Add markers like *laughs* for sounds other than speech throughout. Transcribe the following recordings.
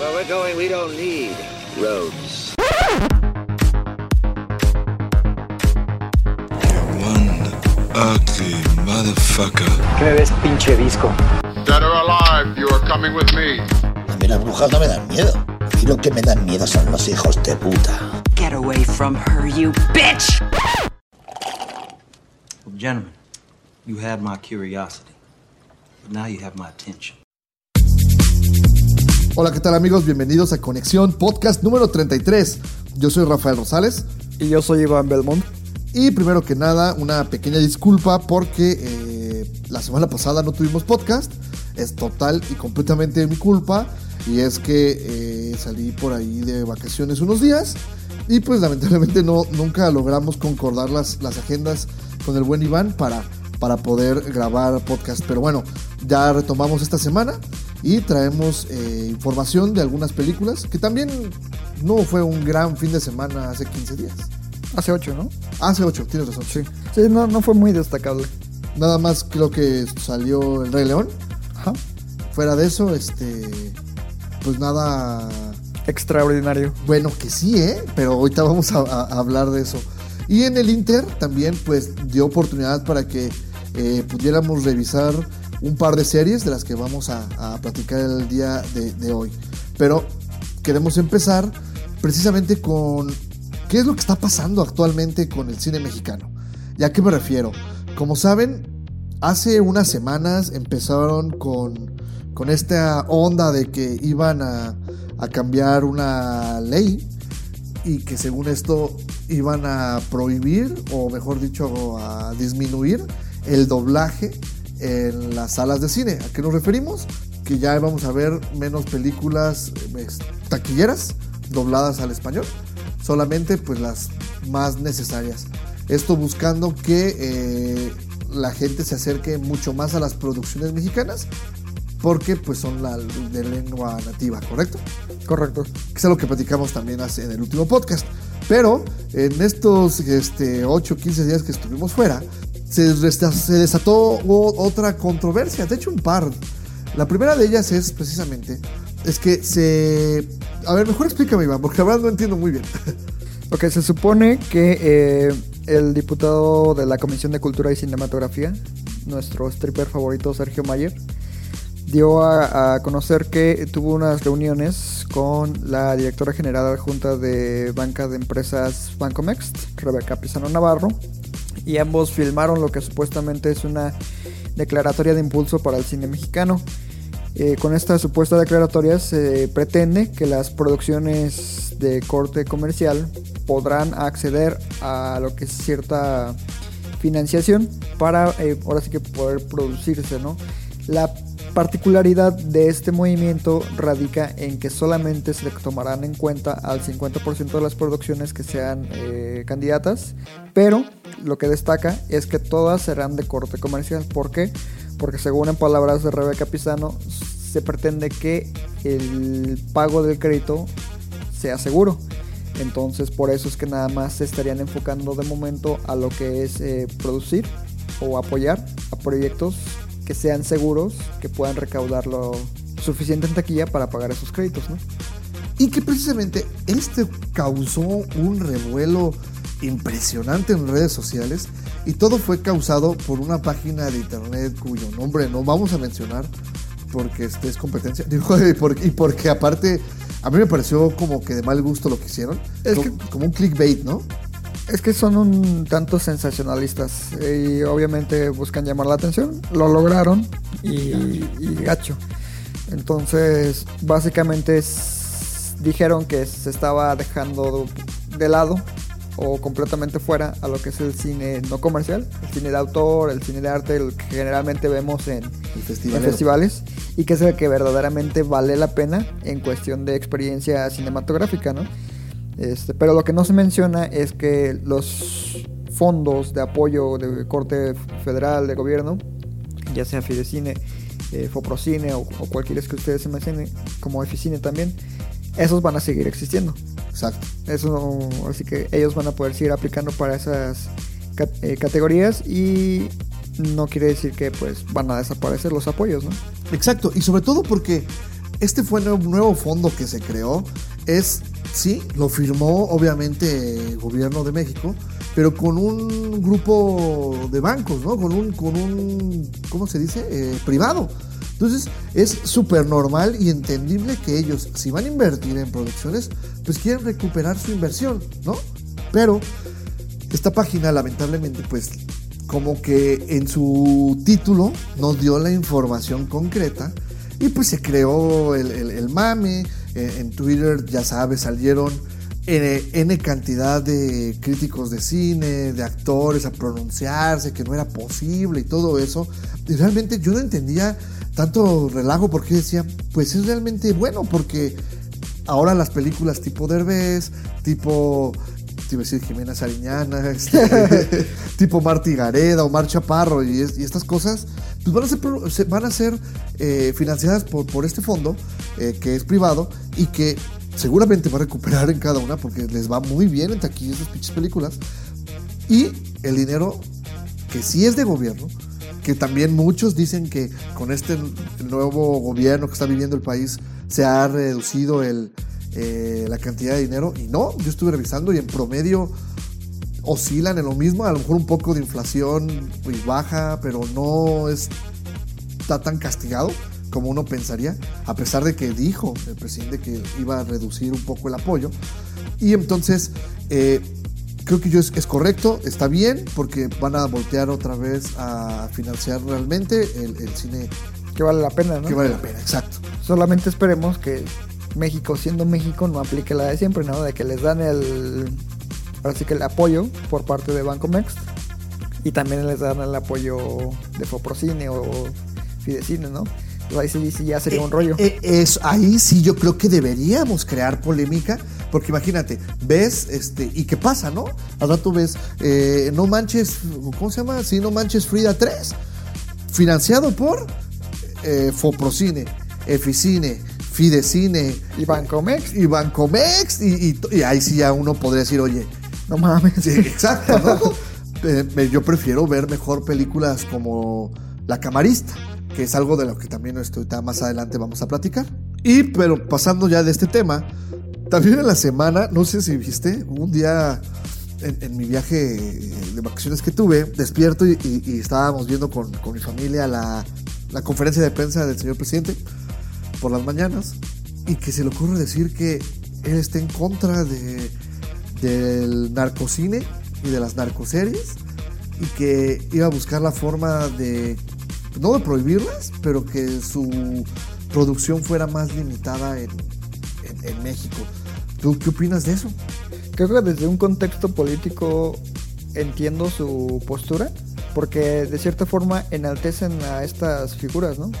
Where we're going, we don't need roads. One ugly motherfucker. ¿Qué me ves, pinche disco? Dead or alive, you are coming with me. A mí las brujas no me dan miedo. A mí lo que me dan miedo son los hijos de puta. Get away from her, you bitch! Well, gentlemen, you had my curiosity, but now you have my attention. Hola, ¿qué tal amigos? Bienvenidos a Conexión Podcast número 33. Yo soy Rafael Rosales Y yo soy Iván Belmont. y primero que nada una pequeña disculpa porque eh, la semana pasada no tuvimos podcast. Es total y completamente mi culpa y es que eh, salí por ahí de vacaciones unos días y pues lamentablemente no, nunca logramos concordar las, las agendas con el buen Iván para, para poder grabar podcast. Pero bueno, ya retomamos esta semana y traemos eh, información de algunas películas que también no fue un gran fin de semana hace 15 días. Hace ocho, ¿no? Hace 8, tienes razón. Sí. Sí, no, no fue muy destacable. Nada más creo que salió El Rey León. Ajá. Fuera de eso, este. Pues nada. Extraordinario. Bueno, que sí, ¿eh? Pero ahorita vamos a, a- a hablar de eso. Y en el Inter también, pues, dio oportunidad para que eh, pudiéramos revisar un par de series de las que vamos a, a platicar el día de, hoy. Pero queremos empezar precisamente con qué es lo que está pasando actualmente con el cine mexicano. ¿Y a qué me refiero? Como saben, hace unas semanas empezaron con, con esta onda de que iban a, a cambiar una ley y que según esto iban a prohibir, o mejor dicho, a disminuir el doblaje en las salas de cine. ¿A qué nos referimos? Que ya vamos a ver menos películas taquilleras dobladas al español, solamente pues las más necesarias. Esto buscando que eh, la gente se acerque mucho más a las producciones mexicanas porque pues son la de lengua nativa, ¿correcto? Correcto. que es algo que platicamos también hace, en el último podcast. Pero en estos este, 8 o 15 días que estuvimos fuera, se, se desató otra controversia, de hecho un par. La primera de ellas es precisamente, es que se... A ver, mejor explícame Iván, porque la verdad no entiendo muy bien. *laughs* Ok, se supone que eh, el diputado de la Comisión de Cultura y Cinematografía, nuestro stripper favorito Sergio Mayer, dio a, a conocer que tuvo unas reuniones con la directora general adjunta de banca de empresas Bancomext, Rebeca Pizano Navarro, y ambos filmaron lo que supuestamente es una declaratoria de impulso para el cine mexicano. Eh, con esta supuesta declaratoria se pretende que las producciones de corte comercial podrán acceder a lo que es cierta financiación para eh, ahora sí que poder producirse, ¿no? La particularidad de este movimiento radica en que solamente se tomarán en cuenta al 50% de las producciones que sean eh, candidatas, pero lo que destaca es que todas serán de corte comercial. ¿Por qué? Porque según en palabras de Rebeca Pizano, se pretende que el pago del crédito sea seguro. Entonces por eso es que nada más se estarían enfocando de momento a lo que es eh, producir o apoyar a proyectos que sean seguros, que puedan recaudar lo suficiente en taquilla para pagar esos créditos, ¿no? Y que precisamente este causó un revuelo impresionante en redes sociales y todo fue causado por una página de internet cuyo nombre no vamos a mencionar porque este es competencia. *laughs* Digo, y porque, y porque aparte a mí me pareció como que de mal gusto lo que hicieron. Es como, como un clickbait no Es que son un tanto sensacionalistas y obviamente buscan llamar la atención. Lo lograron y, y gacho. Entonces, básicamente es- dijeron que se estaba dejando de lado o completamente fuera a lo que es el cine no comercial, el cine de autor, el cine de arte, el que generalmente vemos en, en festival festivales y que es el que verdaderamente vale la pena en cuestión de experiencia cinematográfica, ¿no? Este, pero lo que no se menciona es que los fondos de apoyo de corte federal de gobierno, ya sea Fidecine, eh, Foprocine o, o cualquiera que ustedes se mencionen, como Eficine también, esos van a seguir existiendo. exacto Eso, así que ellos van a poder seguir aplicando para esas cat- eh, categorías y no quiere decir que pues van a desaparecer los apoyos, ¿no? Exacto, y sobre todo porque este fue un nuevo fondo que se creó. Es, sí, lo firmó obviamente el gobierno de México, pero con un grupo de bancos, ¿no? Con un, con un ¿cómo se dice? Eh, privado. Entonces es súper normal y entendible que ellos, si van a invertir en producciones, pues quieren recuperar su inversión, ¿no? Pero esta página lamentablemente pues como que en su título nos dio la información concreta y pues se creó el, el, mame. Eh, en Twitter, ya sabes, salieron N, N, cantidad de críticos de cine, de actores a pronunciarse, que no era posible y todo eso. Y realmente yo no entendía tanto relajo porque decía, pues es realmente bueno porque ahora las películas tipo Derbez, tipo te iba a decir Jimena Sariñana, *laughs* este, *laughs* tipo Marty Gareda o Mar Chaparro y, estas cosas, pues van a ser, van a ser eh, financiadas por, por este fondo eh, que es privado y que seguramente va a recuperar en cada una porque les va muy bien en taquilla esas pinches películas. Y el dinero que sí es de gobierno, que también muchos dicen que con este nuevo gobierno que está viviendo el país se ha reducido el, eh, la cantidad de dinero. Y no, yo estuve revisando y en promedio oscilan en lo mismo, a lo mejor un poco de inflación pues, baja, pero no está tan castigado como uno pensaría, a pesar de que dijo el presidente que iba a reducir un poco el apoyo. Y entonces, eh, creo que yo es, correcto, está bien, porque van a voltear otra vez a financiar realmente el, el cine. Que vale la pena, ¿no? Que vale la pena, exacto. Solamente esperemos que México, siendo México, no aplique la de siempre, ¿no? De que les dan el, así que el apoyo por parte de Banco Mex y también les dan el apoyo de Foprocine o Fidecine, ¿no? Pues ahí sí, ya sería un rollo. Eh, eh, es, ahí sí yo creo que deberíamos crear polémica, porque imagínate, ves, este, y qué pasa, ¿no? Al rato ves, eh, no manches, ¿cómo se llama? Sí, no manches Frida 3, financiado por Foprocine, Eficine, Fidecine. Y Bancomex. Y Bancomex. Y, y, ahí sí ya uno podría decir, oye. No mames. exacto, ¿no? Eh, yo prefiero ver mejor películas como La Camarista, que es algo de lo que también estoy, más adelante vamos a platicar. Y, pero pasando ya de este tema, también en la semana, no sé si viste, un día en, mi viaje de vacaciones que tuve, despierto y, estábamos viendo con, con mi familia la, la conferencia de prensa del señor presidente por las mañanas y que se le ocurre decir que él está en contra de, del narcocine y de las narcoseries y que iba a buscar la forma de, no de prohibirlas, pero que su producción fuera más limitada en, en, México. ¿Tú qué opinas de eso? Creo que desde un contexto político entiendo su postura, porque de cierta forma enaltecen a estas figuras, ¿no?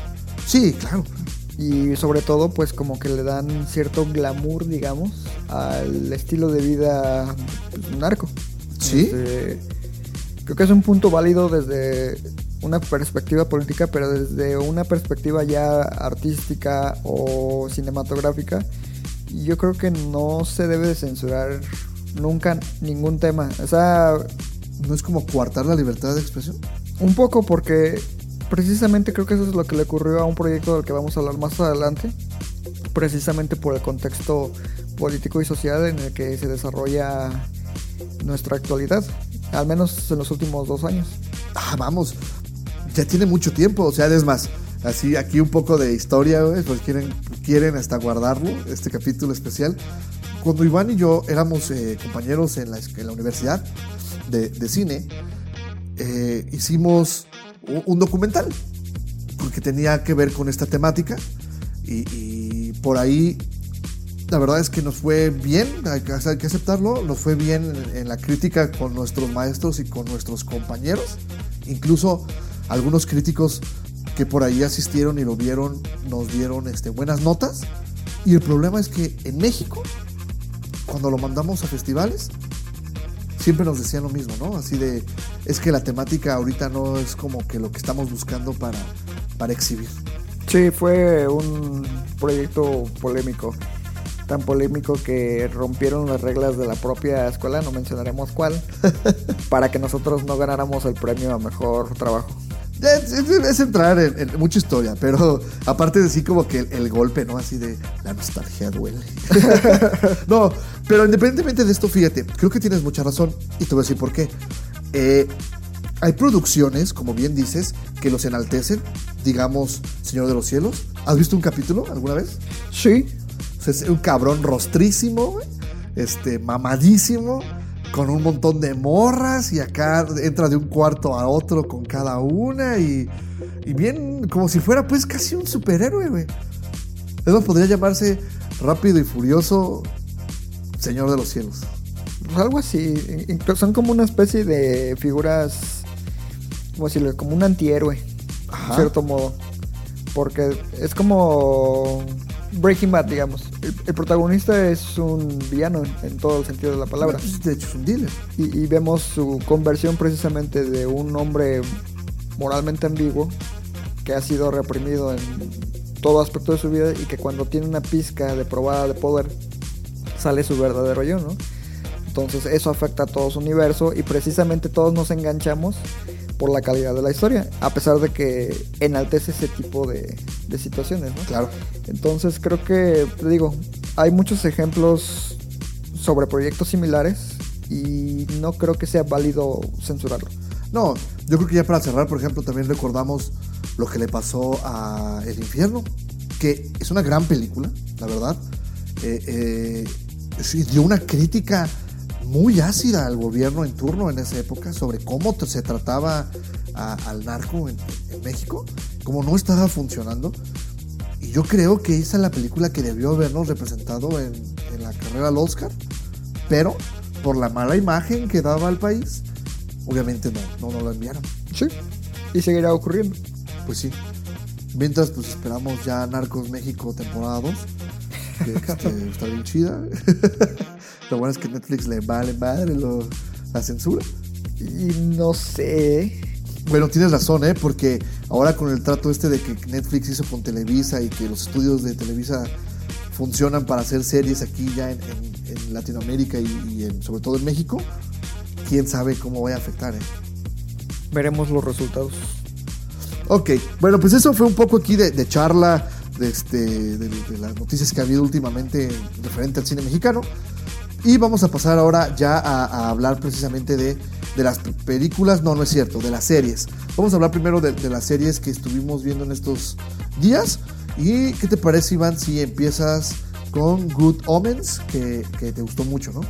Sí, claro y sobre todo pues como que le dan cierto glamour digamos al estilo de vida pues, narco. Sí este, creo que es un punto válido desde una perspectiva política pero desde una perspectiva ya artística o cinematográfica yo creo que no se debe de censurar nunca ningún tema. O sea no es como coartar la libertad de expresión un poco porque precisamente creo que eso es lo que le ocurrió a un proyecto del que vamos a hablar más adelante, precisamente por el contexto político y social en el que se desarrolla nuestra actualidad, al menos en los últimos dos años. Ah, vamos, ya tiene mucho tiempo, o sea, es más, así aquí un poco de historia, pues quieren, quieren hasta guardarlo, este capítulo especial. Cuando Iván y yo éramos eh, compañeros en la, universidad de, cine, eh, hicimos un documental, porque tenía que ver con esta temática y, por ahí la verdad es que nos fue bien, hay que, aceptarlo, nos fue bien en, la crítica con nuestros maestros y con nuestros compañeros, incluso algunos críticos que por ahí asistieron y lo vieron nos dieron este, buenas notas. Y el problema es que en México cuando lo mandamos a festivales siempre nos decían lo mismo, ¿no? Así de, es que la temática ahorita no es como que lo que estamos buscando para, para exhibir. Sí, fue un proyecto polémico. Tan polémico que rompieron las reglas de la propia escuela, no mencionaremos cuál, *laughs* para que nosotros no ganáramos el premio a mejor trabajo. Es, es- es entrar en, en mucha historia, pero aparte de sí como que el, el golpe, ¿no? Así de la nostalgia duele. *laughs* no, pero independientemente de esto, fíjate, creo que tienes mucha razón y te voy a decir por qué. Eh, hay producciones, como bien dices, que los enaltecen, digamos, Señor de los Cielos. ¿Has visto un capítulo alguna vez? Sí, O sea, es un cabrón rostrísimo, este, mamadísimo, con un montón de morras y acá entra de un cuarto a otro con cada una y, y bien, como si fuera pues casi un superhéroe, güey. Eso podría llamarse Rápido y Furioso Señor de los Cielos. algo así. Son como una especie de figuras, ¿cómo decirlo? Como un antihéroe, Ajá. en cierto modo. Porque es como Breaking Bad, digamos. El, el protagonista es un villano en, en todo el sentido de la palabra. De hecho, es un dealer. Y, y vemos su conversión precisamente de un hombre moralmente ambiguo que ha sido reprimido en todo aspecto de su vida y que cuando tiene una pizca de probada de poder sale su verdadero yo, ¿no? Entonces eso afecta a todo su universo y precisamente todos nos enganchamos por la calidad de la historia, a pesar de que enaltece ese tipo de, de situaciones, ¿no? Claro. Entonces creo que, te digo, hay muchos ejemplos sobre proyectos similares y no creo que sea válido censurarlo. No, yo creo que ya para cerrar, por ejemplo, también recordamos lo que le pasó a El Infierno, que es una gran película, la verdad. Eh, eh, dio una crítica muy ácida al gobierno en turno en esa época sobre cómo se trataba a- al narco en, en México, cómo no estaba funcionando. Y yo creo que esa es la película que debió habernos representado en, en la carrera al Oscar, pero por la mala imagen que daba al país, obviamente no, no, no lo enviaron. Sí, y seguirá ocurriendo. Pues sí. Mientras, pues esperamos ya Narcos México temporada 2. Que este, *laughs* está bien chida. *laughs* lo bueno es que Netflix le vale madre lo- la censura. Y no sé. Bueno, tienes razón, ¿eh? Porque ahora con el trato este de que Netflix hizo con Televisa y que los estudios de Televisa funcionan para hacer series aquí ya en, en- en Latinoamérica y, y en- sobre todo en México, quién sabe cómo vaya a afectar, ¿eh? Veremos los resultados. Ok, bueno, pues eso fue un poco aquí de, de charla de, este, de, de las noticias que ha habido últimamente referente al cine mexicano. Y vamos a pasar ahora ya a, hablar precisamente de, de las películas, no, no es cierto, de las series. Vamos a hablar primero de, las series que estuvimos viendo en estos días. ¿Y qué te parece, Iván, si empiezas con Good Omens, que, que te gustó mucho, ¿no?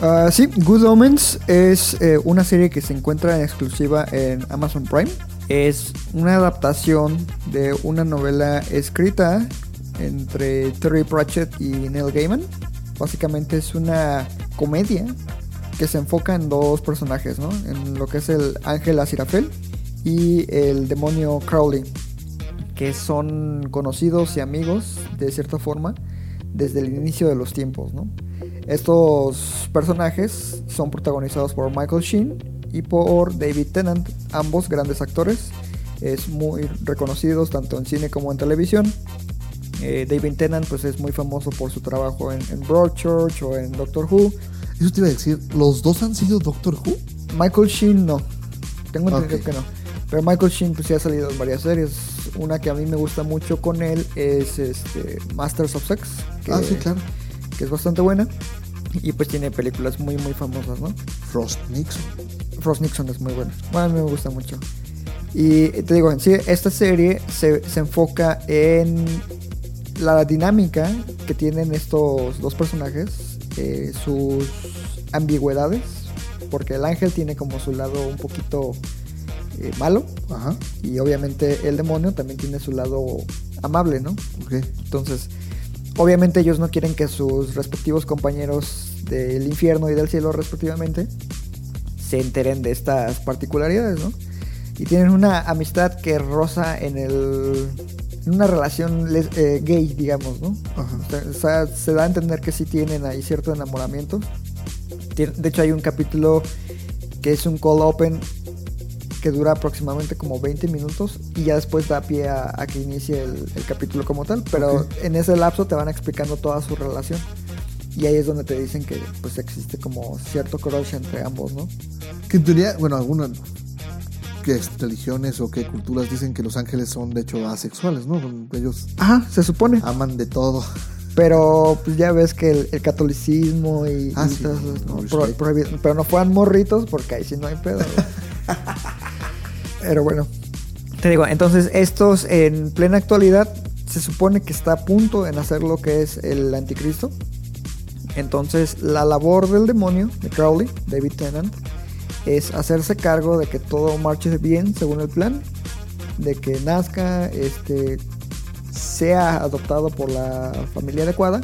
Ah, sí, Good Omens es eh, una serie que se encuentra en exclusiva en Amazon Prime. Es una adaptación de una novela escrita entre Terry Pratchett y Neil Gaiman. Básicamente es una comedia que se enfoca en dos personajes, ¿no? En lo que es el ángel Aziraphale y el demonio Crowley, que son conocidos y amigos de cierta forma desde el inicio de los tiempos, ¿no? Estos personajes son protagonizados por Michael Sheen y por David Tennant, ambos grandes actores, es muy reconocidos tanto en cine como en televisión. Eh, David Tennant pues es muy famoso por su trabajo en, en Broadchurch o en Doctor Who. Eso te iba a decir, ¿los dos han sido Doctor Who? Michael Sheen no, tengo entendido Ok. que no. Pero Michael Sheen pues sí ha salido en varias series. Una que a mí me gusta mucho con él es este Masters of Sex, que, Ah, sí, claro. que es bastante buena. Y pues tiene películas muy muy famosas, ¿no? Frost Nixon. Frost Nixon es muy buena. Bueno, a mí me gusta mucho. Y te digo, en sí, esta serie se, se enfoca en la dinámica que tienen estos dos personajes, eh, sus ambigüedades, porque el ángel tiene como su lado un poquito eh, malo, Ajá, y obviamente el demonio también tiene su lado amable, ¿no? Entonces, obviamente ellos no quieren que sus respectivos compañeros del infierno y del cielo respectivamente se enteren de estas particularidades, ¿no? Y tienen una amistad que roza en el en una relación les- eh, gay, digamos, ¿no? Ajá. O sea, se da a entender que sí tienen ahí cierto enamoramiento. De hecho, hay un capítulo que es un call open que dura aproximadamente como 20 minutos y ya después da pie a, a que inicie el, el capítulo como tal, pero en ese lapso te van explicando toda su relación y ahí es donde te dicen que pues existe como cierto crush entre ambos, ¿no? Que en teoría, bueno, alguna. Que religiones o qué culturas dicen que los ángeles son de hecho asexuales, ¿no? Ellos Ajá, se supone. aman de todo. Pero pues ya ves que el, el catolicismo y, Ah, y sí, todas esas, no, ¿no? respect. Pro- prohibi- pero no fueran morritos porque ahí sí no hay pedo. güey. *laughs* pero bueno. Te digo, entonces estos en plena actualidad se supone que está a punto en hacer lo que es el anticristo. Entonces la labor del demonio, de Crowley, David Tennant, es hacerse cargo de que todo marche bien según el plan, de que nazca, este, sea adoptado por la familia adecuada,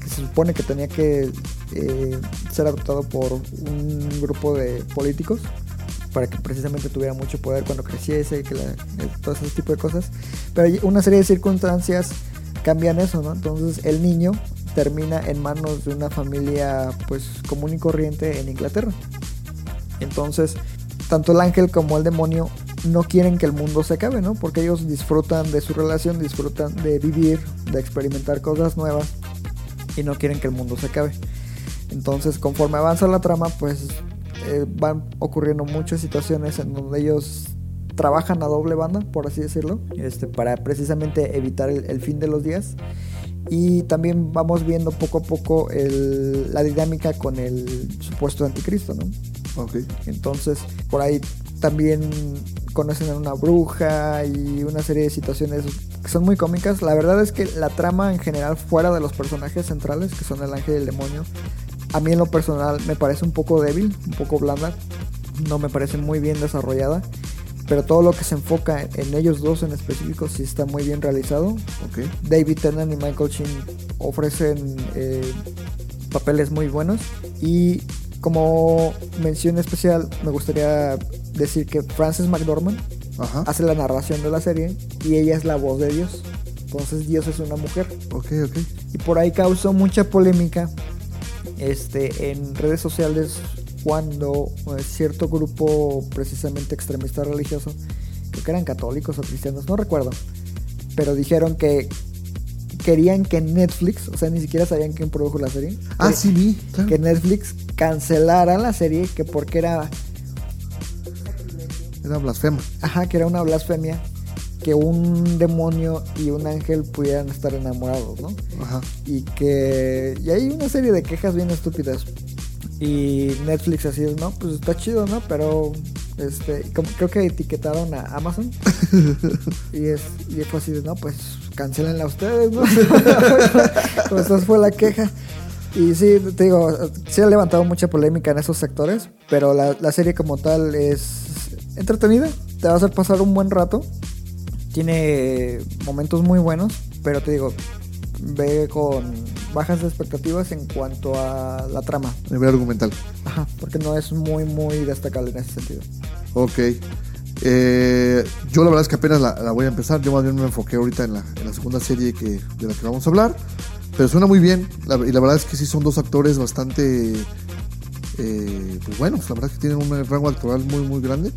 que se supone que tenía que eh, ser adoptado por un grupo de políticos para que precisamente tuviera mucho poder cuando creciese y que eh, todo ese tipo de cosas. Pero hay una serie de circunstancias cambian eso, ¿no? Entonces el niño termina en manos de una familia pues común y corriente en Inglaterra. Entonces, tanto el ángel como el demonio no quieren que el mundo se acabe, ¿no? Porque ellos disfrutan de su relación, disfrutan de vivir, de experimentar cosas nuevas y no quieren que el mundo se acabe. Entonces, conforme avanza la trama, pues eh, van ocurriendo muchas situaciones en donde ellos trabajan a doble banda, por así decirlo, este, para precisamente evitar el, fin de los días. Y también vamos viendo poco a poco la dinámica con el supuesto anticristo, ¿no? Ok. Entonces, por ahí también conocen a una bruja y una serie de situaciones que son muy cómicas. La verdad es que la trama en general, fuera de los personajes centrales, que son el ángel y el demonio, a mí en lo personal me parece un poco débil, un poco blanda. No me parece muy bien desarrollada. Pero todo lo que se enfoca en, ellos dos en específico sí está muy bien realizado. David Tennant y Michael Sheen ofrecen eh, papeles muy buenos. Y como mención especial, me gustaría decir que Frances McDormand Ajá. hace la narración de la serie y ella es la voz de Dios. Entonces Dios es una mujer. Ok, ok. Y por ahí causó mucha polémica este, en redes sociales cuando eh, cierto grupo precisamente extremista religioso, creo que eran católicos o cristianos, no recuerdo, pero dijeron que querían que Netflix, o sea, ni siquiera sabían quién produjo la serie, Ah, que- sí vi. claro. que Netflix cancelara la serie, que porque era, Era blasfema. ajá, que era una blasfemia que un demonio y un ángel pudieran estar enamorados, ¿no? Ajá. y que y hay una serie de quejas bien estúpidas y Netflix así no pues está chido no pero este como- creo que etiquetaron a Amazon *laughs* y es y fue así de no pues cancelenla ustedes no pues *laughs* esa fue la queja y sí te digo sí ha levantado mucha polémica en esos sectores pero la, la serie como tal es entretenida te va a hacer pasar un buen rato tiene momentos muy buenos, pero te digo, ve con bajas expectativas en cuanto a la trama. A nivel argumental. Ajá, porque no es muy, muy destacable en ese sentido. Ok. Eh, yo la verdad es que apenas la, la voy a empezar. Yo más bien me enfoqué ahorita en la, en la segunda serie que, de la que vamos a hablar. Pero suena muy bien. La- y la verdad es que sí son dos actores bastante... eh, pues buenos. La verdad es que tienen un rango actoral muy, muy grande.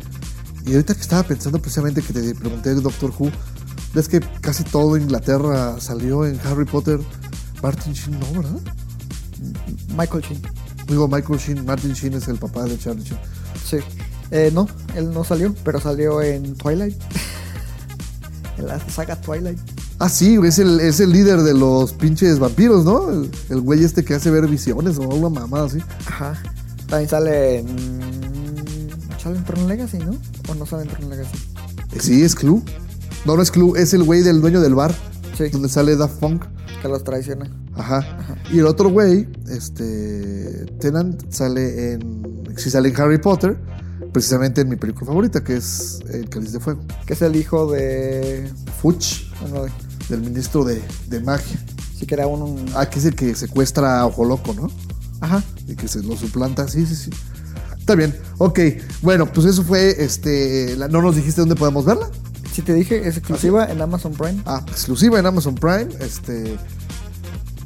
Y ahorita que estaba pensando precisamente que te pregunté de Doctor Who. Ves que casi todo Inglaterra salió en Harry Potter. Martin Sheen no, ¿verdad? Michael Sheen. Digo, Michael Sheen. Martin Sheen es el papá de Charlie Sheen. Sí. Eh, no, él no salió, pero salió en Twilight. *laughs* en la saga Twilight. Ah, sí, es el, es el líder de los pinches vampiros, ¿no? El, el güey este que hace ver visiones o una mamada así. Ajá. También sale en. ¿Sale en Tron Legacy, no? ¿O no sale en Tron Legacy? Eh, Sí, es Clue. No, no es Clue, es el güey del dueño del bar, Sí, donde sale Daft Punk. que los traiciona. Ajá. Y el otro güey, este. Tennant, sale en. Sí, sale en Harry Potter, precisamente en mi película favorita, que es El Cáliz de Fuego. Que es el hijo de. Fuch, Bueno, de- del ministro de, de magia. sí que era un. un- Ah, que es el que secuestra a Ojo Loco, ¿no? Ajá. y que se lo suplanta. Sí, sí, sí. Está bien. Ok. Bueno, pues eso fue este. la- no nos dijiste dónde podemos verla. Si te dije, es exclusiva en Amazon Prime. Ah, exclusiva en Amazon Prime. Este.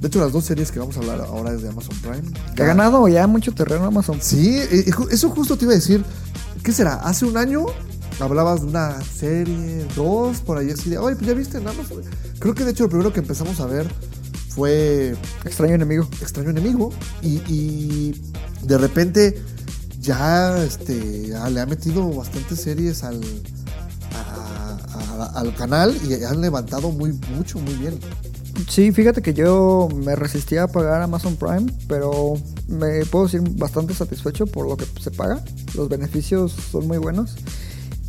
De hecho, las dos series que vamos a hablar ahora es de Amazon Prime. Que ha ganado ya mucho terreno Amazon. Sí, eh, ju- eso justo te iba a decir. ¿Qué será? Hace un año hablabas de una serie, dos, por ahí así de. Oye, pues ya viste en Amazon. Creo que de hecho lo primero que empezamos a ver fue Extraño enemigo. extraño enemigo y, y de repente ya este, ya le ha metido bastantes series al, a- a- al canal y han levantado muy mucho, muy bien. Sí, fíjate que yo me resistía a pagar Amazon Prime, pero me puedo decir bastante satisfecho por lo que se paga. Los beneficios son muy buenos.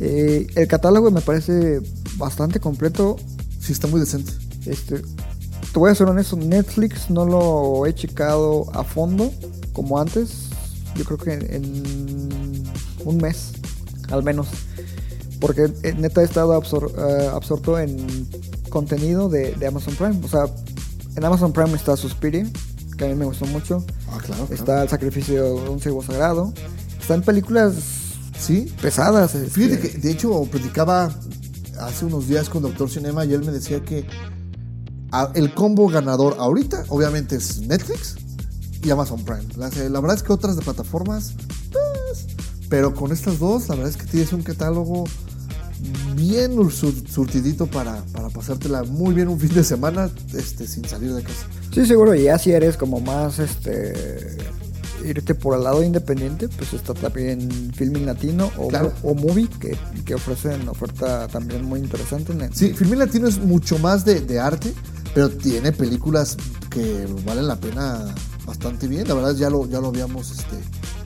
Eh, el catálogo me parece bastante completo. Sí, está muy decente. Este, te voy a ser honesto, Netflix no lo he checado a fondo como antes. Yo creo que en, en un mes, al menos. Porque eh, neta he estado absor- eh, absorto en contenido de, de Amazon Prime. O sea, en Amazon Prime está Suspiria, que a mí me gustó mucho. Ah, claro. claro. Está El sacrificio de un cebo sagrado. Están películas Sí. pesadas. este, Fíjate que, de hecho, platicaba hace unos días con Doctor Cinema y él me decía que el combo ganador ahorita, obviamente, es Netflix y Amazon Prime. La, la verdad es que otras de plataformas, pues, pero con estas dos, la verdad es que tienes un catálogo bien sur- surtidito para, para pasártela muy bien un fin de semana este, sin salir de casa. Sí, seguro, y ya si eres como más, este, irte por el lado independiente, pues está también Filming Latino o, Claro. o Movie, que, que ofrecen oferta también muy interesante. en el- Sí, Filmin Latino es mucho más de, de arte, pero tiene películas que valen la pena bastante bien. La verdad ya lo, ya lo habíamos este,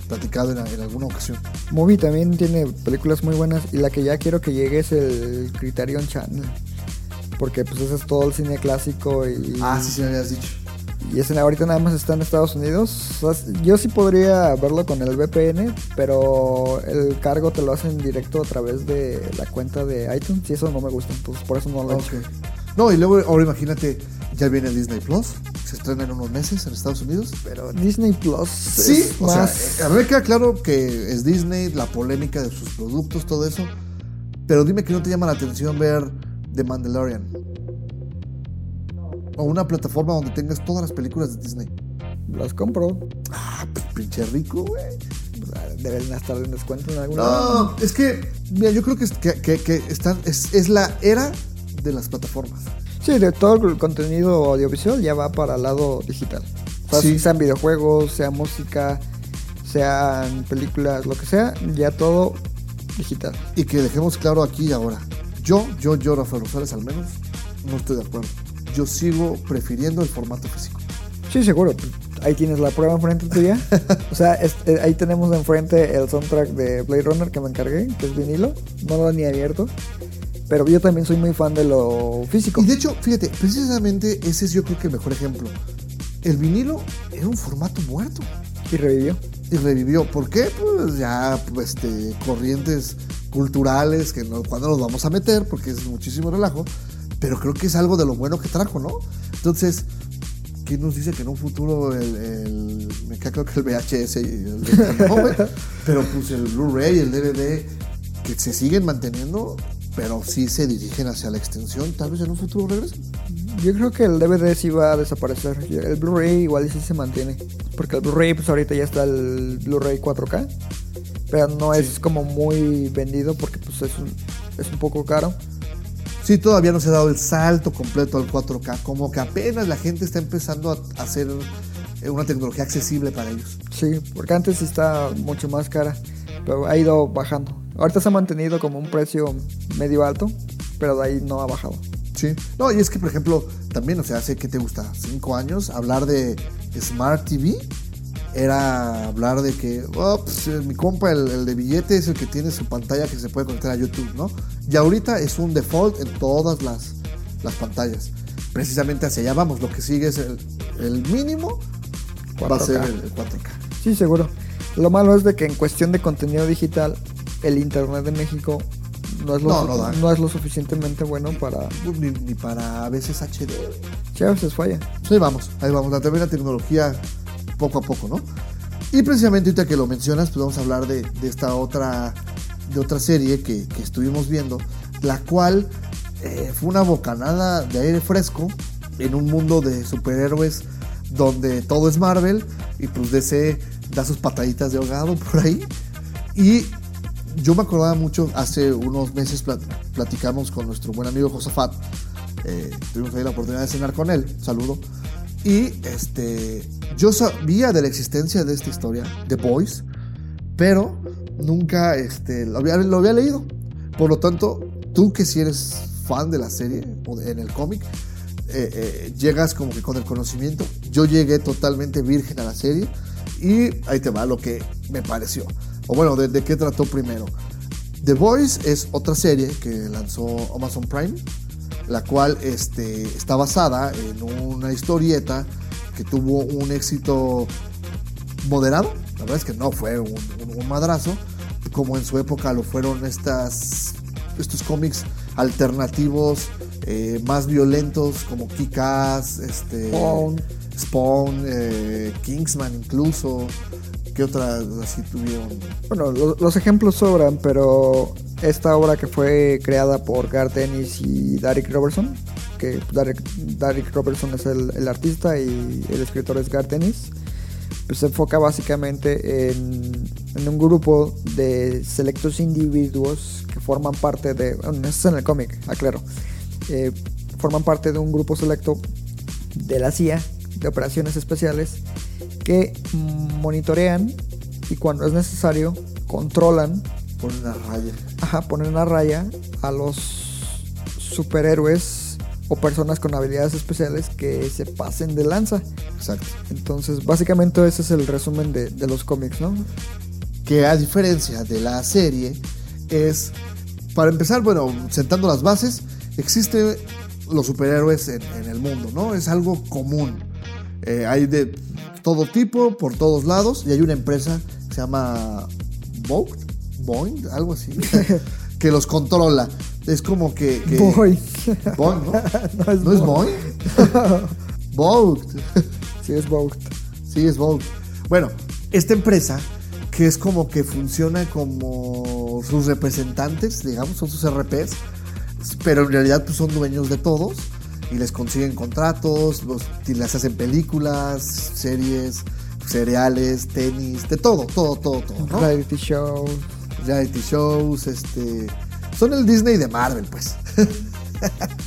platicado en, en alguna ocasión. Movie también tiene películas muy buenas y la que ya quiero que llegue es el Criterion Channel. Porque pues ese es todo el cine clásico y, Ah, sí, sí me habías dicho. Y ese ahorita nada más está en Estados Unidos. O sea, yo sí podría verlo con el VPN, pero el cargo te lo hacen directo a través de la cuenta de iTunes y eso no me gusta, entonces por eso no lo he hecho. Ok. No, y luego ahora imagínate, ya viene Disney Plus, se estrena en unos meses en Estados Unidos. Pero Disney Plus Sí, es o más... sea, a mí me queda claro que es Disney, la polémica de sus productos, todo eso. Pero dime que no te llama la atención ver The Mandalorian. O una plataforma donde tengas todas las películas de Disney. las compro. Ah, pues pinche rico, güey. Deben estar en descuento en algún lado. No, es que, mira, yo creo que, es- que, que- que están, es, es la era de las plataformas. Sí, de todo el contenido audiovisual ya va para el lado digital. O sea, Sí. sean videojuegos, sea música, sean películas, lo que sea, ya todo digital. Y que dejemos claro aquí y ahora. Yo, yo, yo, Rafael Rosales, al menos, no estoy de acuerdo. Yo sigo prefiriendo el formato físico. Sí, seguro. Ahí tienes la prueba enfrente tuya. O sea, es- eh, ahí tenemos enfrente el soundtrack de Blade Runner que me encargué, que es vinilo. No lo he ni abierto. Pero yo también soy muy fan de lo físico. Y de hecho, fíjate, precisamente ese es yo creo que el mejor ejemplo. El vinilo era un formato muerto Y revivió. y revivió. ¿Por qué? Pues ya pues, este, corrientes culturales que no, cuando nos vamos a meter, porque es muchísimo relajo. Pero creo que es algo de lo bueno que trajo, ¿no? Entonces, ¿quién nos dice que en un futuro el, el- me queda claro que el VHS y el no, güey, *laughs* pero pues el Blu-ray, el DVD, que se siguen manteniendo, pero sí se dirigen hacia la extensión, tal vez en un futuro regresen. Yo creo que el DVD sí va a desaparecer. El Blu-ray igual sí se mantiene. Porque el Blu-ray, pues ahorita ya está el Blu-ray 4K. Pero no es como muy vendido porque pues es un, es un poco caro. Sí, todavía no se ha dado el salto completo al 4K, como que apenas la gente está empezando a hacer eh, una tecnología accesible para ellos. Sí, porque antes está mucho más cara. Pero ha ido bajando. Ahorita se ha mantenido como un precio medio alto. Pero de ahí no ha bajado. Sí. No, y es que, por ejemplo, también, o sea, hace que te gusta, cinco años, hablar de Smart TV era hablar de que, oh, pues, eh, mi compa, el, el de billete, es el que tiene su pantalla que se puede conectar a YouTube, ¿no? Y ahorita es un default en todas las, las pantallas. Precisamente hacia allá vamos. Lo que sigue es el, el mínimo, va a 4K. ser el, el 4K. Sí, seguro. Lo malo es de que en cuestión de contenido digital, el internet de México no es lo, No, no da. no es lo suficientemente bueno para... Ni, ni para a veces HD. Sí, a veces falla. Ahí vamos, ahí vamos. La, también la tecnología poco a poco, ¿no? Y precisamente ahorita que lo mencionas, pues vamos a hablar de, esta otra, de otra serie que, estuvimos viendo, la cual eh, fue una bocanada de aire fresco en un mundo de superhéroes donde todo es Marvel y pues DC da sus pataditas de ahogado por ahí. Y yo me acordaba mucho, hace unos meses plat- platicamos con nuestro buen amigo Josafat. Eh, tuvimos ahí la oportunidad de cenar con él. Saludo. Y este, yo sabía de la existencia de esta historia, The Boys, pero nunca este, lo, había, lo había leído. Por lo tanto, tú que si eres fan de la serie o de- en el cómic, eh, eh, llegas como que con el conocimiento. Yo llegué totalmente virgen a la serie y ahí te va lo que me pareció. O bueno, ¿de, de qué trató primero? The Voice es otra serie que lanzó Amazon Prime, la cual este, está basada en una historieta que tuvo un éxito moderado. La verdad es que no fue un, un- un madrazo, como en su época lo fueron estas, estos cómics alternativos eh, más violentos como Kick-Ass, este, Spawn. Spawn, eh, Kingsman incluso. ¿Qué otras así tuvieron? Bueno, lo- los ejemplos sobran, pero esta obra que fue creada por Garth Ennis y Derek Robertson, que Derek, Robertson es el, artista y el escritor es Garth Ennis, pues se enfoca básicamente en, un grupo de selectos individuos que forman parte de, bueno, es en el cómic, aclaro, eh, forman parte de un grupo selecto de la CIA, de operaciones especiales, que monitorean y cuando es necesario controlan, Por una raya. ajá, ponen a raya a los superhéroes o personas con habilidades especiales que se pasen de lanza. Exacto. Entonces, básicamente ese es el resumen de, de los cómics, ¿no? que a diferencia de la serie es, para empezar, bueno, sentando las bases, existen los superhéroes en, en el mundo, ¿no? Es algo común. Eh, hay de todo tipo, por todos lados, y hay una empresa que se llama Boeing, Algo así, *laughs* que los controla. Es como que... ¿no? *laughs* No es ¿No es Boeing. Boeing? *laughs* Boeing. Sí, es Vogue. Sí, es Vogue. Bueno, esta empresa que es como que funciona como sus representantes, digamos, son sus RPs, pero en realidad pues, son dueños de todos y les consiguen contratos, los, les hacen películas, series, cereales, tenis, de todo, todo, todo, todo, ¿no? Reality show. Reality shows, este... Son el Disney de Marvel, pues. *laughs*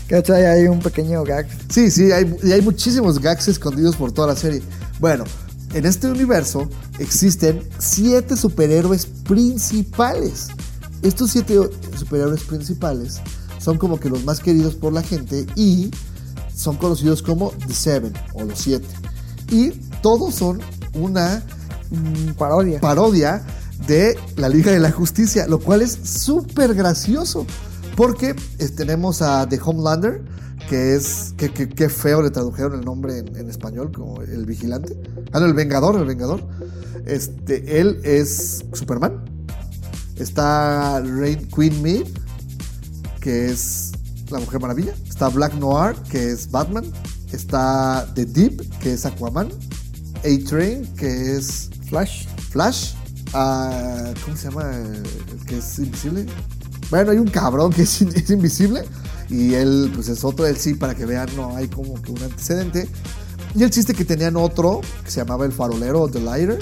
¿Cachai? Hay un pequeño gag. Sí, sí, hay, y hay muchísimos gags escondidos por toda la serie. Bueno, en este universo existen siete superhéroes principales. Estos siete superhéroes principales son como que los más queridos por la gente y son conocidos como The Seven o los siete. Y todos son una mm, parodia. parodia de la Liga de la Justicia, lo cual es súper gracioso. Porque eh, tenemos a The Homelander, que es. que, que- que feo le tradujeron el nombre en, en español, como el vigilante. Ah, no, el Vengador, el Vengador. Este, él es Superman. Está Rain, Queen Maeve, que es la Mujer Maravilla. Está Black Noir, que es Batman. Está The Deep, que es Aquaman. A-Train, que es Flash. Flash. Ah, ¿Cómo se llama? El que es invisible. Bueno, hay un cabrón que es, es invisible. Y él, pues es otro. Él sí, para que vean, no hay como que un antecedente. Y el chiste que tenían otro, que se llamaba el farolero, The Lighter,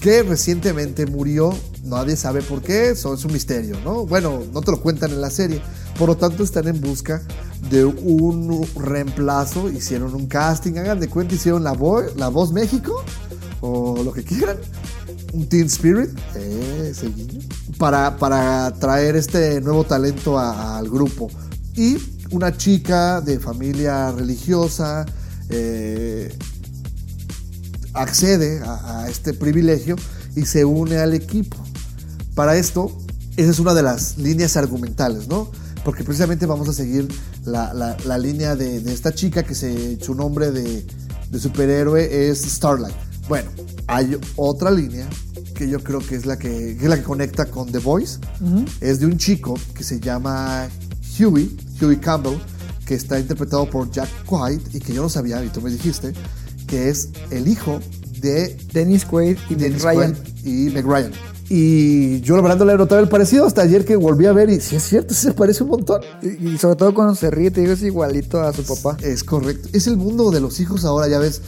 que recientemente murió. Nadie sabe por qué, eso es un misterio, ¿no? Bueno, no te lo cuentan en la serie. Por lo tanto, están en busca de un reemplazo. Hicieron un casting, hagan de cuenta, hicieron la, la voz México o lo que quieran. Un Teen Spirit, eh, ese guiño, para, para traer este nuevo talento a- al grupo. Y una chica de familia religiosa eh, accede a, a este privilegio y se une al equipo. Para esto, esa es una de las líneas argumentales, ¿no? Porque precisamente vamos a seguir la, la- la línea de, de esta chica que se, su nombre de, de superhéroe es Starlight. Bueno, hay otra línea que yo creo que es la que, que es la que conecta con The Voice. Es de un chico que se llama Huey, Huey Campbell, que está interpretado por Jack White y que yo no sabía, y tú me dijiste, que es el hijo de Dennis Quaid y Dennis Ryan. Y Meg Ryan. Y yo la verdad no le notaba el parecido hasta ayer que volví a ver y sí es cierto, se parece un montón. Y, y sobre todo cuando se ríe, te digo, es igualito a su papá. Es correcto. Es el mundo de los hijos ahora, ya ves.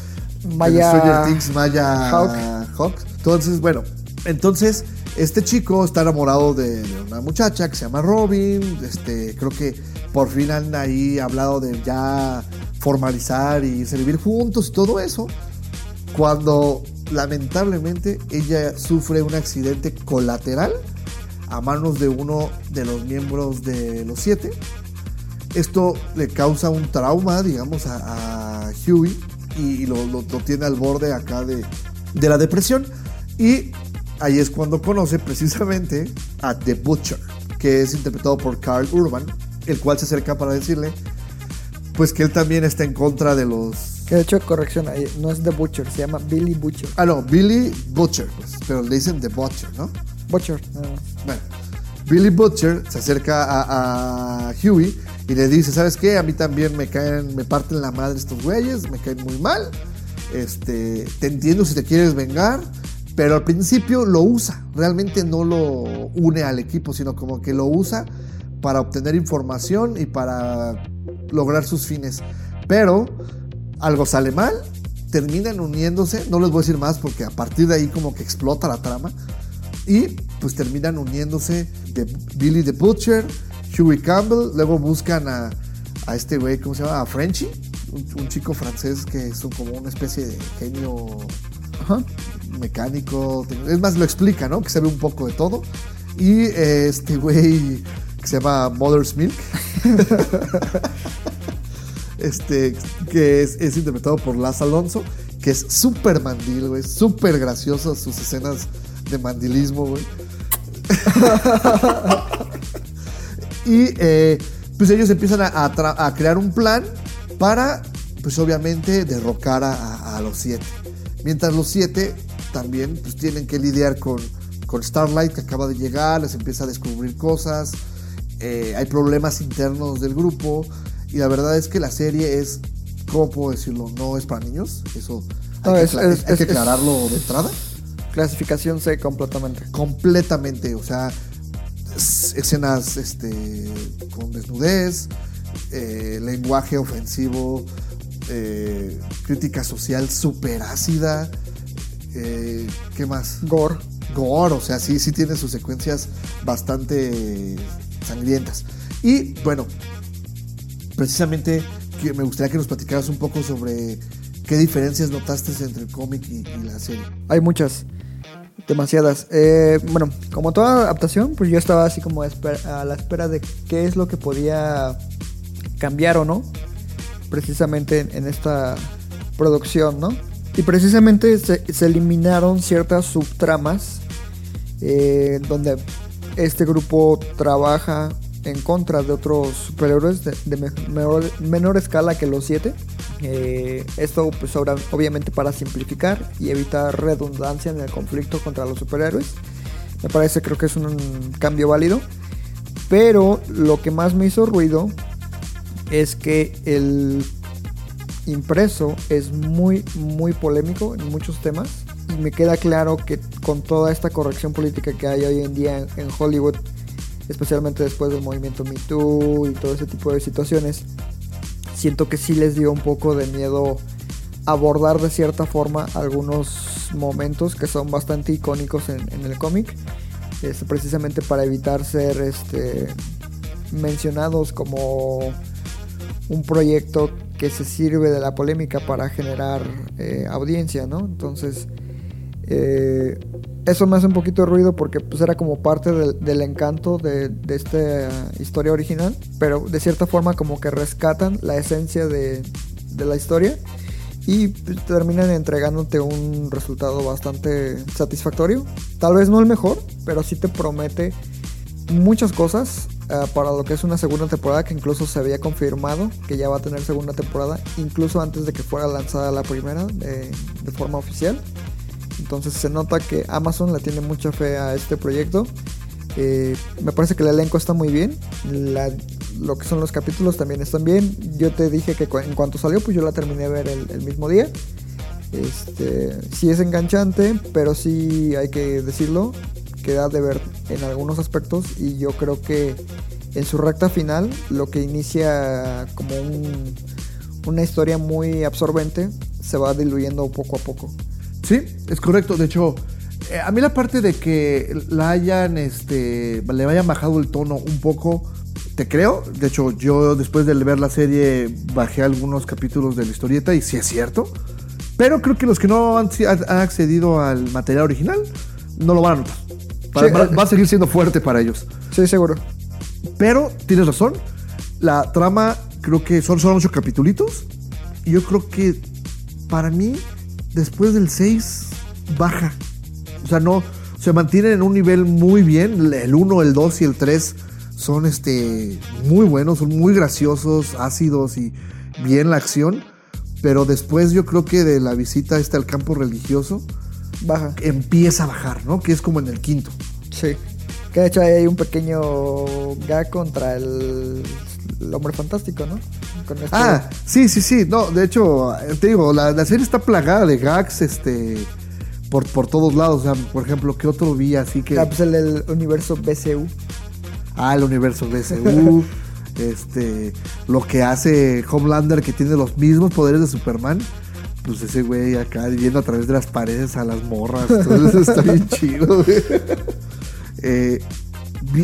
Maya Stranger Things, Maya Hawk. Hawk. Entonces, bueno, entonces este chico está enamorado de, de una muchacha que se llama Robin. Este, creo que por fin han ahí hablado de ya formalizar y irse a vivir juntos y todo eso. Cuando lamentablemente ella sufre un accidente colateral a manos de uno de los miembros de los siete. Esto le causa un trauma, digamos, a, a Huey y lo, lo- lo tiene al borde acá de, de la depresión. Y ahí es cuando conoce precisamente a The Butcher, que es interpretado por Carl Urban, el cual se acerca para decirle, pues que él también está en contra de los... Que de hecho, corrección, no es The Butcher, se llama Billy Butcher. Ah, no, Billy Butcher, pues, pero le dicen The Butcher, ¿no? Butcher, más. Bueno, Billy Butcher se acerca a, a Huey y le dice, ¿sabes qué? A mí también me caen, me parten la madre estos güeyes, me caen muy mal. Este, te entiendo si te quieres vengar, pero al principio lo usa. Realmente no lo une al equipo, sino como que lo usa para obtener información y para lograr sus fines. Pero algo sale mal, terminan uniéndose, no les voy a decir más porque a partir de ahí como que explota la trama. Y pues terminan uniéndose de Billy the Butcher, Huey Campbell, luego buscan a, a este güey, ¿cómo se llama? A Frenchy, un, un chico francés que es un- como una especie de genio Ajá. mecánico. Es más, lo explica, ¿no? Que sabe un poco de todo. Y eh, este güey que se llama Mother's Milk. *laughs* este, que es, es interpretado por Laz Alonso, que es súper mandil, güey. Súper gracioso sus escenas de mandilismo, güey. *laughs* y eh, pues ellos empiezan a, a a crear un plan para, pues obviamente, derrocar a, los siete. Mientras los siete también pues, tienen que lidiar con, con Starlight que acaba de llegar, les empieza a descubrir cosas, eh, hay problemas internos del grupo y la verdad es que la serie es, ¿cómo puedo decirlo? No es para niños, eso hay, No, que, es- acla- es- hay que aclararlo de entrada Clasificación C completamente. completamente, o sea, escenas este, con desnudez, eh, lenguaje ofensivo, eh, crítica social súper ácida, eh, ¿qué más? Gore. Gore, o sea, sí, sí tiene sus secuencias bastante sangrientas. Y bueno, precisamente me gustaría que nos platicaras un poco sobre qué diferencias notaste entre el cómic y, y la serie. Hay muchas. Demasiadas. Eh, bueno, como toda adaptación, pues yo estaba así como a, la espera de qué es lo que podía cambiar o no. Precisamente en, esta producción, ¿no? Y precisamente se, eliminaron ciertas subtramas eh, donde este grupo trabaja en contra de otros superhéroes de, de me- menor, menor escala que los siete. Eh, esto pues obra- obviamente para simplificar y evitar redundancia en el conflicto contra los superhéroes. Me parece creo que es un cambio válido. Pero lo que más me hizo ruido es que el impreso es muy muy polémico en muchos temas y me queda claro que con toda esta corrección política que hay hoy en día en Hollywood, especialmente después del movimiento Me Too y todo ese tipo de situaciones, siento que sí les dio un poco de miedo abordar de cierta forma algunos momentos que son bastante icónicos en, en el cómic, este, precisamente para evitar ser este, mencionados como un proyecto que se sirve de la polémica para generar eh, audiencia, ¿no? Entonces, eh, eso me hace un poquito de ruido porque pues era como parte del, encanto de, esta historia original, pero de cierta forma como que rescatan la esencia de, la historia y pues, terminan entregándote un resultado bastante satisfactorio. Tal vez no el mejor, pero sí te promete muchas cosas uh, para lo que es una segunda temporada que incluso se había confirmado que ya va a tener segunda temporada, incluso antes de que fuera lanzada la primera de forma oficial. Entonces se nota que Amazon le tiene mucha fe a este proyecto. Eh, me parece que el elenco está muy bien. Lo que son los capítulos también están bien. Yo te dije que en cuanto salió, pues yo la terminé de ver el, mismo día. Este, sí es enganchante, pero sí hay que decirlo, queda de ver en algunos aspectos y yo creo que en su recta final lo que inicia como un, una historia muy absorbente se va diluyendo poco a poco. Sí, es correcto. De hecho, eh, a mí la parte de que la hayan, este, le hayan bajado el tono un poco, te creo. De hecho, yo después de ver la serie bajé algunos capítulos de la historieta y sí es cierto. Pero creo que los que no han, accedido al material original no lo van a notar. Va, Sí, va- eh. va a seguir siendo fuerte para ellos. Sí, seguro. Pero tienes razón. La trama creo que son solo ocho capitulitos. Y yo creo que para mí, después del 6, baja. O sea, no. Se mantienen en un nivel muy bien. El 1, el 2 y el 3 son este, muy buenos, son muy graciosos, ácidos y bien la acción. Pero después yo creo que de la visita esta al campo religioso Baja. empieza a bajar, ¿no? Que es como en el quinto. Sí. Que de hecho ahí hay un pequeño gag contra el, el hombre fantástico, ¿no? Con este- Ah, sí, sí, sí. No, de hecho, te digo, la, la serie está plagada de gags, este, por, por todos lados. O sea, por ejemplo, ¿qué otro vi así que? Ah, pues el universo BCU. Ah, el universo BCU. *laughs* este, lo que hace Homelander, que tiene los mismos poderes de Superman. Pues ese güey acá viendo a través de las paredes a las morras. Eso está bien *laughs* chido, güey. Eh,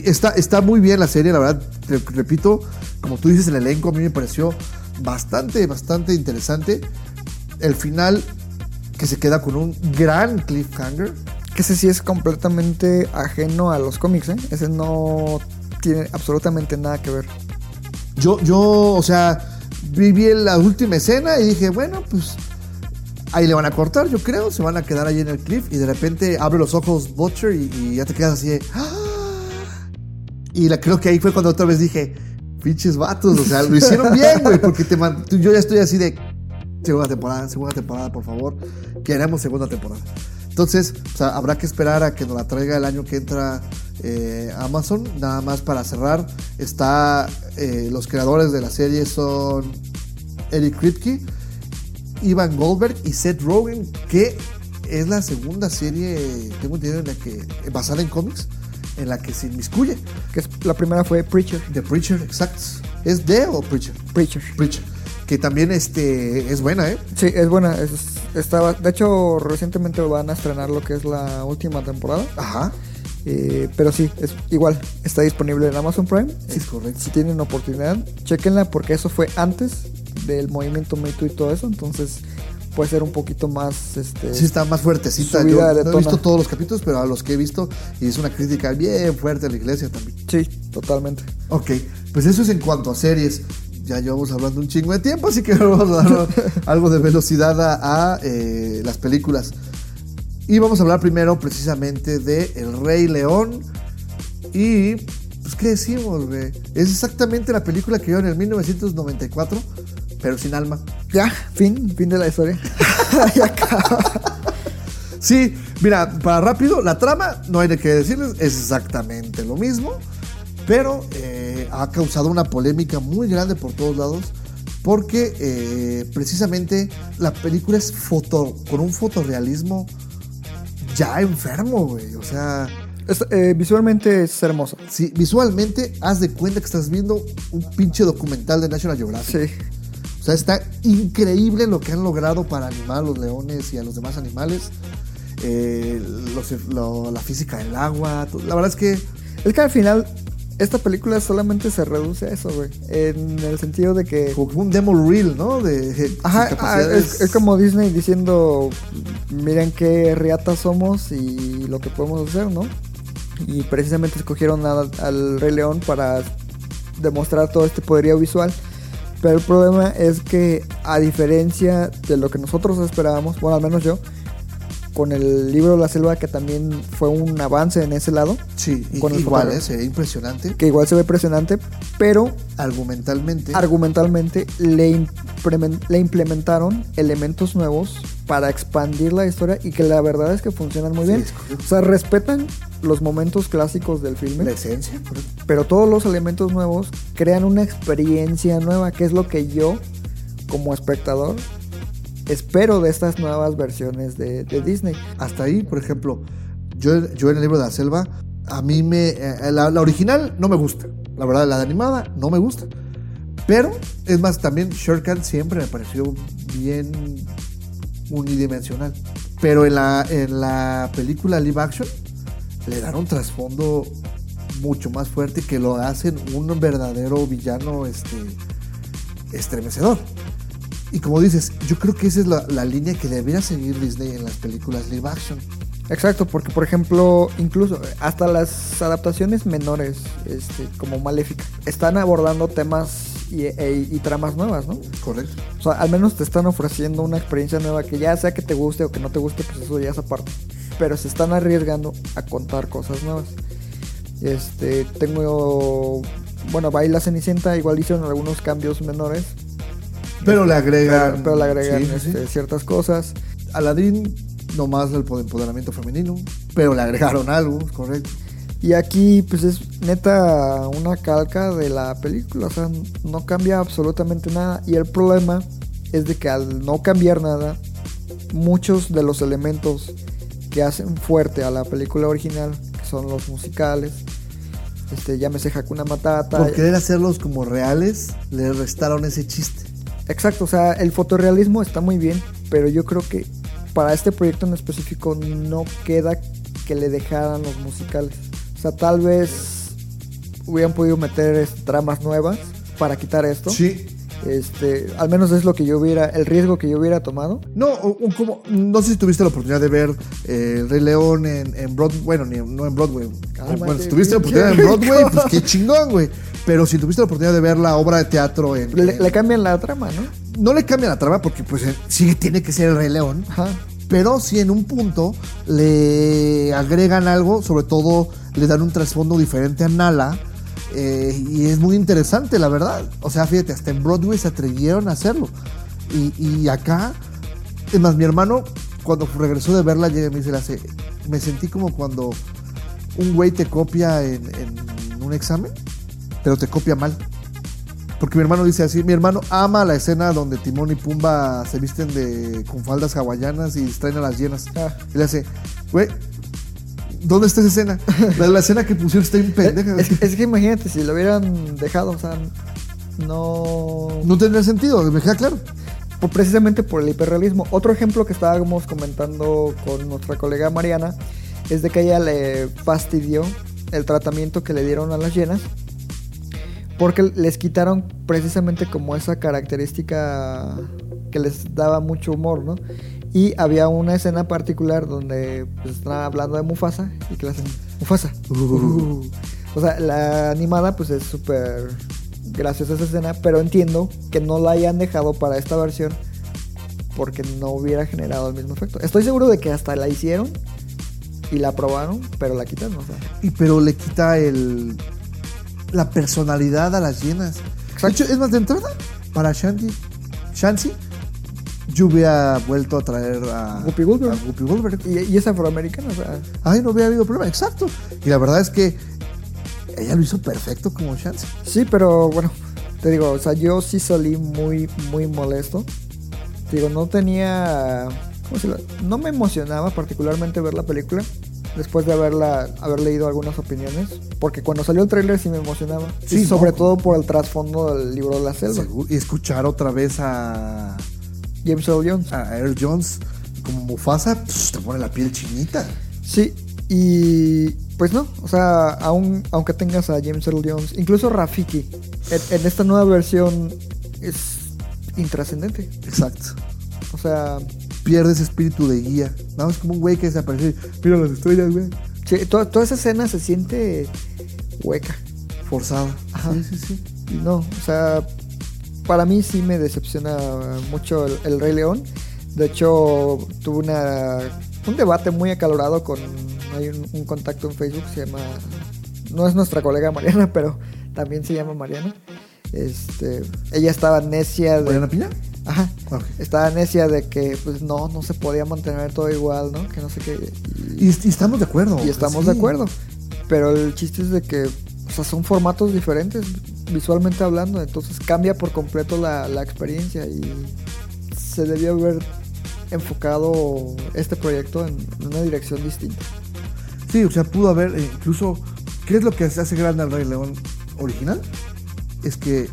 está, está muy bien la serie, la verdad. Te repito, como tú dices, el elenco a mí me pareció bastante, bastante interesante. El final que se queda con un gran cliffhanger. Que ese sí es completamente ajeno a los cómics, ¿eh? Ese no tiene absolutamente nada que ver. Yo, yo, o sea, vi, vi la última escena y dije, bueno, pues ahí le van a cortar, yo creo, se van a quedar ahí en el cliff y de repente abre los ojos Butcher y, y ya te quedas así de... "Ah". Y la, creo que ahí fue cuando otra vez dije, pinches vatos, o sea, lo hicieron *laughs* bien, güey, porque te man- yo ya estoy así de segunda temporada, segunda temporada, por favor, queremos segunda temporada. Entonces, o sea, habrá que esperar a que nos la traiga el año que entra eh, Amazon. Nada más para cerrar, está eh, los creadores de la serie son Eric Kripke, Ivan Goldberg y Seth Rogen, que es la segunda serie, tengo entendido, en la que basada en cómics, en la que se inmiscuye. Que es- la primera fue Preacher. The Preacher, exacto. ¿Es de o Preacher? Preacher. Preacher. Que también este, es buena, ¿eh? Sí, es buena. es- estaba, de hecho, recientemente van a estrenar lo que es la última temporada. Ajá. Eh, pero sí, es igual. Está disponible en Amazon Prime. Es correcto. Si tienen oportunidad, chequenla porque eso fue antes del movimiento Me Too y todo eso. Entonces puede ser un poquito más. Este, Sí, está más fuertecita. Yo no he visto todos los capítulos, pero a los que he visto, y es una crítica bien fuerte a la iglesia también. Sí, totalmente. Ok, pues eso es en cuanto a series. Ya llevamos hablando un chingo de tiempo, así que *laughs* vamos a dar algo de velocidad a, a, eh, las películas. Y vamos a hablar primero precisamente de El Rey León. Y, pues, ¿qué decimos, güey? Es exactamente la película que vio en el 1994, pero sin alma. Ya, fin, fin de la historia. *laughs* Ya acaba. Sí, mira, para rápido, la trama, no hay de qué decirles, es exactamente lo mismo, pero eh, ha causado una polémica muy grande por todos lados, porque eh, precisamente la película es foto, con un fotorrealismo ya enfermo, güey. O sea, Es- eh, visualmente es hermoso. sí, visualmente haz de cuenta que estás viendo un pinche documental de National Geographic. Sí. O sea, está increíble lo que han logrado para animar a los leones y a los demás animales. Eh, los- lo- la física del agua. La verdad es que Es que al final, esta película solamente se reduce a eso, güey. En el sentido de que. como un demo reel, ¿no? De je- Ajá, ah, es, es como Disney diciendo, miren qué riatas somos y lo que podemos hacer, ¿no? Y precisamente escogieron a- al Rey León para demostrar todo este poderío visual. Pero el problema es que a diferencia de lo que nosotros esperábamos, bueno, al menos yo, con el libro de la selva que también fue un avance en ese lado, Sí, y- con el igual. ¿eh? se ve impresionante. que igual se ve impresionante, pero Argumentalmente. argumentalmente le, implemen- le implementaron elementos nuevos para expandir la historia y que la verdad es que funcionan muy Sí, bien. O sea, respetan los momentos clásicos del filme, la esencia. correcto. pero todos los elementos nuevos crean una experiencia nueva, que es lo que yo, como espectador, espero de estas nuevas versiones de, Disney. Hasta ahí, por ejemplo, yo, en el libro de la selva, a mí me. eh, la, original no me gusta. La verdad, la de animada no me gusta. Pero, es más, también Shere Khan siempre me pareció bien unidimensional. Pero en la, en la película live action le dan un trasfondo mucho más fuerte que lo hacen un verdadero villano este, estremecedor. Y como dices, yo creo que esa es la, la línea que debería seguir Disney en las películas live action. Exacto, porque por ejemplo, incluso hasta las adaptaciones menores, este, como Maléfica, están abordando temas y, e- y tramas nuevas, ¿no? Correcto. O sea, al menos te están ofreciendo una experiencia nueva que ya sea que te guste o que no te guste, pues eso ya es aparte. Pero se están arriesgando a contar cosas nuevas. Este, tengo, bueno, va ahí la Cenicienta, igual hicieron algunos cambios menores, Pero le agregan. pero, pero le agregan Sí, sí, sí. este, ciertas cosas. Aladdin, nomás el empoderamiento femenino. Pero le agregaron algo, correcto. Y aquí, pues es neta una calca de la película, o sea, no cambia absolutamente nada. Y el problema es de que al no cambiar nada, muchos de los elementos que hacen fuerte a la película original, que son los musicales, este, llámese Hakuna Matata. Por querer hacerlos como reales, le restaron ese chiste. Exacto, o sea, el fotorrealismo está muy bien, pero yo creo que para este proyecto en específico no queda que le dejaran los musicales. O sea, tal vez hubieran podido meter tramas nuevas para quitar esto. Sí. Este, al menos es lo que yo hubiera, el riesgo que yo hubiera tomado. No, como, no sé si tuviste la oportunidad de ver eh, Rey León en, en Broadway. Bueno, ni- no en Broadway. Cálmate, bueno, si tuviste la oportunidad en Broadway, pues qué chingón, güey. Pero si tuviste la oportunidad de ver la obra de teatro en. Le, en- le cambian la trama, ¿no? no le cambia la trama porque, pues, eh, sí tiene que ser El Rey León. Ajá. Pero sí en un punto le agregan algo, sobre todo le dan un trasfondo diferente a Nala. Eh, y es muy interesante, la verdad. O sea, fíjate, hasta en Broadway se atrevieron a hacerlo. Y, y acá, es más, mi hermano, cuando regresó de verla, llega y me dice, hace, me sentí como cuando un güey te copia en, en un examen, pero te copia mal. Porque mi hermano dice así, mi hermano ama la escena donde Timón y Pumba se visten de con faldas hawaianas y distraen a las llenas. Ah. Y le hace, güey, ¿dónde está esa escena? La, la escena que pusieron está bien pendeja. Es, es que imagínate, si lo hubieran dejado, o sea, no... No tendría sentido, me queda claro. por- precisamente por el hiperrealismo. Otro ejemplo que estábamos comentando con nuestra colega Mariana es de que ella le fastidió el tratamiento que le dieron a las llenas porque les quitaron precisamente como esa característica que les daba mucho humor, ¿no? Y había una escena particular donde pues, estaban hablando de Mufasa y que le hacen Mufasa. Uh. O sea, la animada pues es súper graciosa esa escena, pero entiendo que no la hayan dejado para esta versión porque no hubiera generado el mismo efecto. Estoy seguro de que hasta la hicieron y la probaron, pero la quitaron, o sea. Y pero le quita el la personalidad a las llenas. De hecho, es más de entrada para Shanti, Shansi, yo hubiera vuelto a traer a Whoopi Goldberg. a Whoopi Goldberg. Y, y es afroamericana, o sea. Ay, no hubiera habido problema, exacto. Y la verdad es que ella lo hizo perfecto como Shansi. Sí, pero bueno, te digo, o sea, yo sí salí muy, muy molesto. Te digo, no tenía. ¿Cómo se No me emocionaba particularmente ver la película. Después de haberla, haber leído algunas opiniones. Porque cuando salió el tráiler sí me emocionaba. Sí, y sobre no. todo por el trasfondo del libro de la selva. Y escuchar otra vez a, James Earl Jones. a Earl Jones como Mufasa, pss, te pone la piel chinita. Sí, y pues no, o sea, aún, aunque tengas a James Earl Jones, incluso Rafiki, en, en esta nueva versión es intrascendente. Exacto. O sea, Pierde ese espíritu de guía. Nada más como un güey que desapareció. y, Mira las estrellas, güey. sí, to- toda esa escena se siente hueca. Forzada. Ajá. Sí, sí, sí. Y no, o sea, para mí sí me decepciona mucho el, el Rey León. De hecho, tuve una, un debate muy acalorado con. Hay un, un contacto en Facebook, se llama. No es nuestra colega Mariana, *laughs* pero también se llama Mariana. Este, ella estaba necia de. ¿Mariana Piña? Ajá. Ok. Estaba necia de que, pues no, no se podía mantener todo igual, ¿no? Que no sé qué. Y, y estamos de acuerdo. Y estamos Sí. de acuerdo. Pero el chiste es de que sea, son formatos diferentes visualmente hablando. Entonces cambia por completo la, la experiencia y se debió haber enfocado este proyecto en una dirección distinta. Sí, o sea, pudo haber, eh, incluso, ¿qué es lo que hace grande al Rey León original? Es que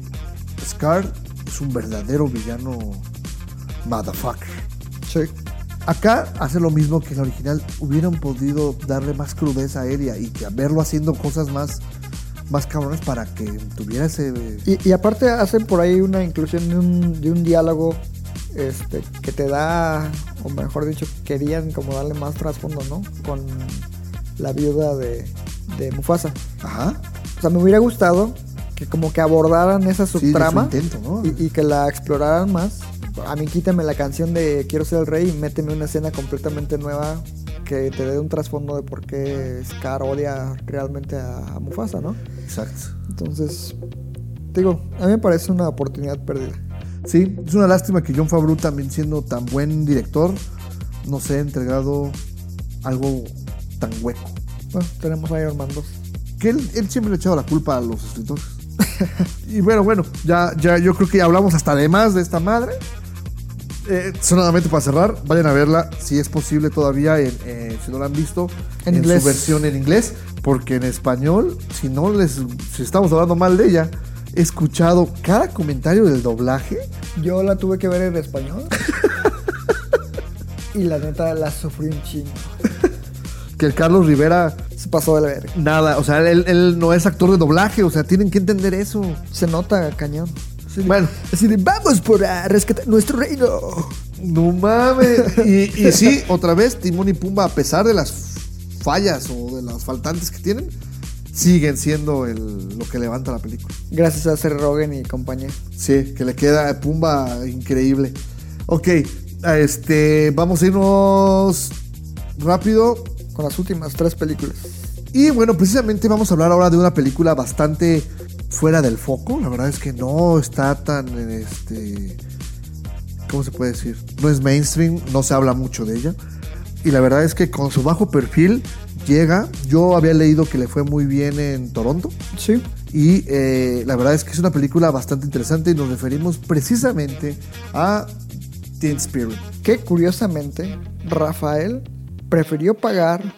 Scar es un verdadero villano motherfucker. Sí. Acá hace lo mismo que en la original. Hubieran podido darle más crudeza aérea y que verlo haciendo cosas más, más cabrones para que tuviera ese. Y, y aparte hacen por ahí una inclusión de un, de un diálogo este, que te da, o mejor dicho, querían como darle más trasfondo, ¿no? Con la viuda de, de Mufasa. Ajá. O sea, me hubiera gustado que como que abordaran esa Sí, subtrama intento, ¿no? y, y que la exploraran más. A mí quítame la canción de Quiero ser el rey y méteme una escena completamente nueva que te dé un trasfondo de por qué Scar odia realmente a, a Mufasa, ¿no? Exacto. Entonces, digo, a mí me parece una oportunidad perdida. Sí, es una lástima que John Favreau también siendo tan buen director no se ha entregado algo tan hueco. Bueno, tenemos a Iron Man 2. Que él, él siempre le ha echado la culpa a los escritores. *laughs* y bueno, bueno, ya, ya yo creo que ya hablamos hasta de más de esta madre. Eh, solamente para cerrar, vayan a verla si es posible todavía, en, eh, si no la han visto, En su versión en inglés, porque en español, si no les, si estamos hablando mal de ella, he escuchado cada comentario del doblaje. Yo la tuve que ver en español. *laughs* y la neta la sufrí un chingo. *laughs* Que el Carlos Rivera, Se pasó de la verga. nada, o sea, él, él no es actor de doblaje, o sea, tienen que entender eso. Se nota cañón. Así de- Bueno. así de vamos por a rescatar nuestro reino. No mames. *laughs* Y, y sí, otra vez, Timón y Pumba, a pesar de las fallas o de las faltantes que tienen, siguen siendo el- lo que levanta la película. Gracias a Seth Rogen y compañía. Sí, que le queda a Pumba increíble. Ok, este, vamos a irnos rápido. Con las últimas tres películas. Y bueno, precisamente vamos a hablar ahora de una película bastante fuera del foco. La verdad es que no está tan, este, ¿cómo se puede decir? No es mainstream, no se habla mucho de ella. Y la verdad es que con su bajo perfil llega. Yo había leído que le fue muy bien en Toronto. Sí. Y eh, la verdad es que es una película bastante interesante y nos referimos precisamente a Teen Spirit. Que curiosamente, Rafael prefirió pagar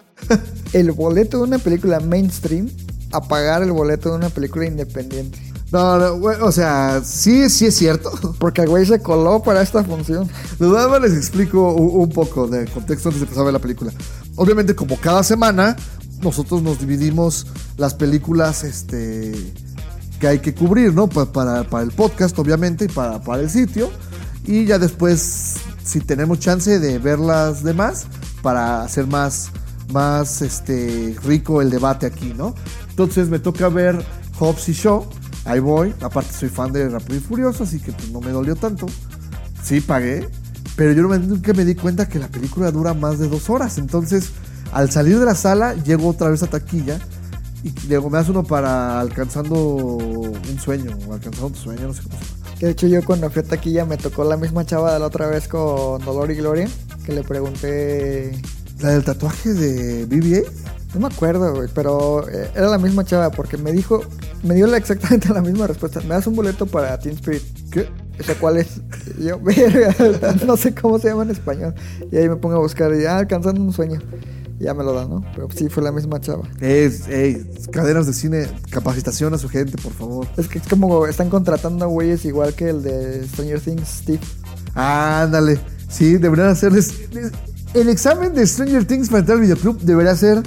el boleto de una película mainstream a pagar el boleto de una película independiente. No, no, o sea, sí, sí es cierto. Porque el güey se coló para esta función. Nada más les explico un, un poco de contexto antes de empezar a ver la película. Obviamente, como cada semana, nosotros nos dividimos las películas este, que hay que cubrir, ¿no? Pa- Para, para el podcast, obviamente, y para, para el sitio. Y ya después, si tenemos chance de ver las demás, para hacer más, más este, rico el debate aquí, ¿no? Entonces me toca ver Hobbs y Shaw. Ahí voy. Aparte, soy fan de Rápido y Furioso, así que pues, no me dolió tanto. Sí, pagué. Pero yo nunca me di cuenta que la película dura más de dos horas. Entonces, al salir de la sala, llego otra vez a taquilla. Y luego me hace uno para alcanzando un sueño. O alcanzando tu sueño, no sé cómo se llama. Que de hecho yo cuando fui a taquilla me tocó la misma chava de la otra vez con Dolor y Gloria. Que le pregunté... La del tatuaje de BB-8. No me acuerdo, güey, pero eh, era la misma chava porque me dijo... Me dio la- exactamente *laughs* la misma respuesta. Me das un boleto para Teen Spirit. ¿Qué? O sea, ¿cuál es? Y yo, *laughs* verga, no sé cómo se llama en español. Y ahí me pongo a buscar y ya alcanzando un sueño. Y ya me lo da, ¿no? Pero sí fue la misma chava. Es, ey, cadenas de cine, capacitación a su gente, por favor. Es que es como están contratando a güeyes igual que el de Stranger Things, Steve. Ándale. Sí, deberían hacerles. El examen de Stranger Things para entrar al videoclub debería ser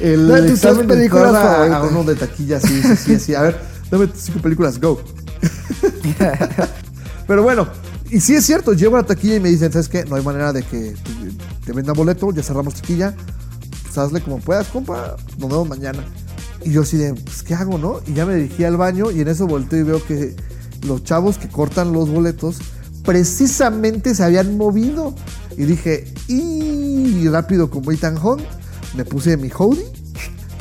el De tus tres películas a, a uno de taquilla. Sí, sí, sí, sí. A ver, dame tus cinco películas, go. *laughs* Pero bueno, y sí es cierto, llego a la taquilla y me dicen, ¿sabes qué? No hay manera de que te, te vendan boleto, ya cerramos taquilla. Pues hazle como puedas, compa, nos vemos mañana. Y yo así de, pues, ¿qué hago, no? Y ya me dirigí al baño y en eso volteo y veo que los chavos que cortan los boletos precisamente se habían movido. Y dije, y rápido como Ethan Hunt, me puse mi hoodie.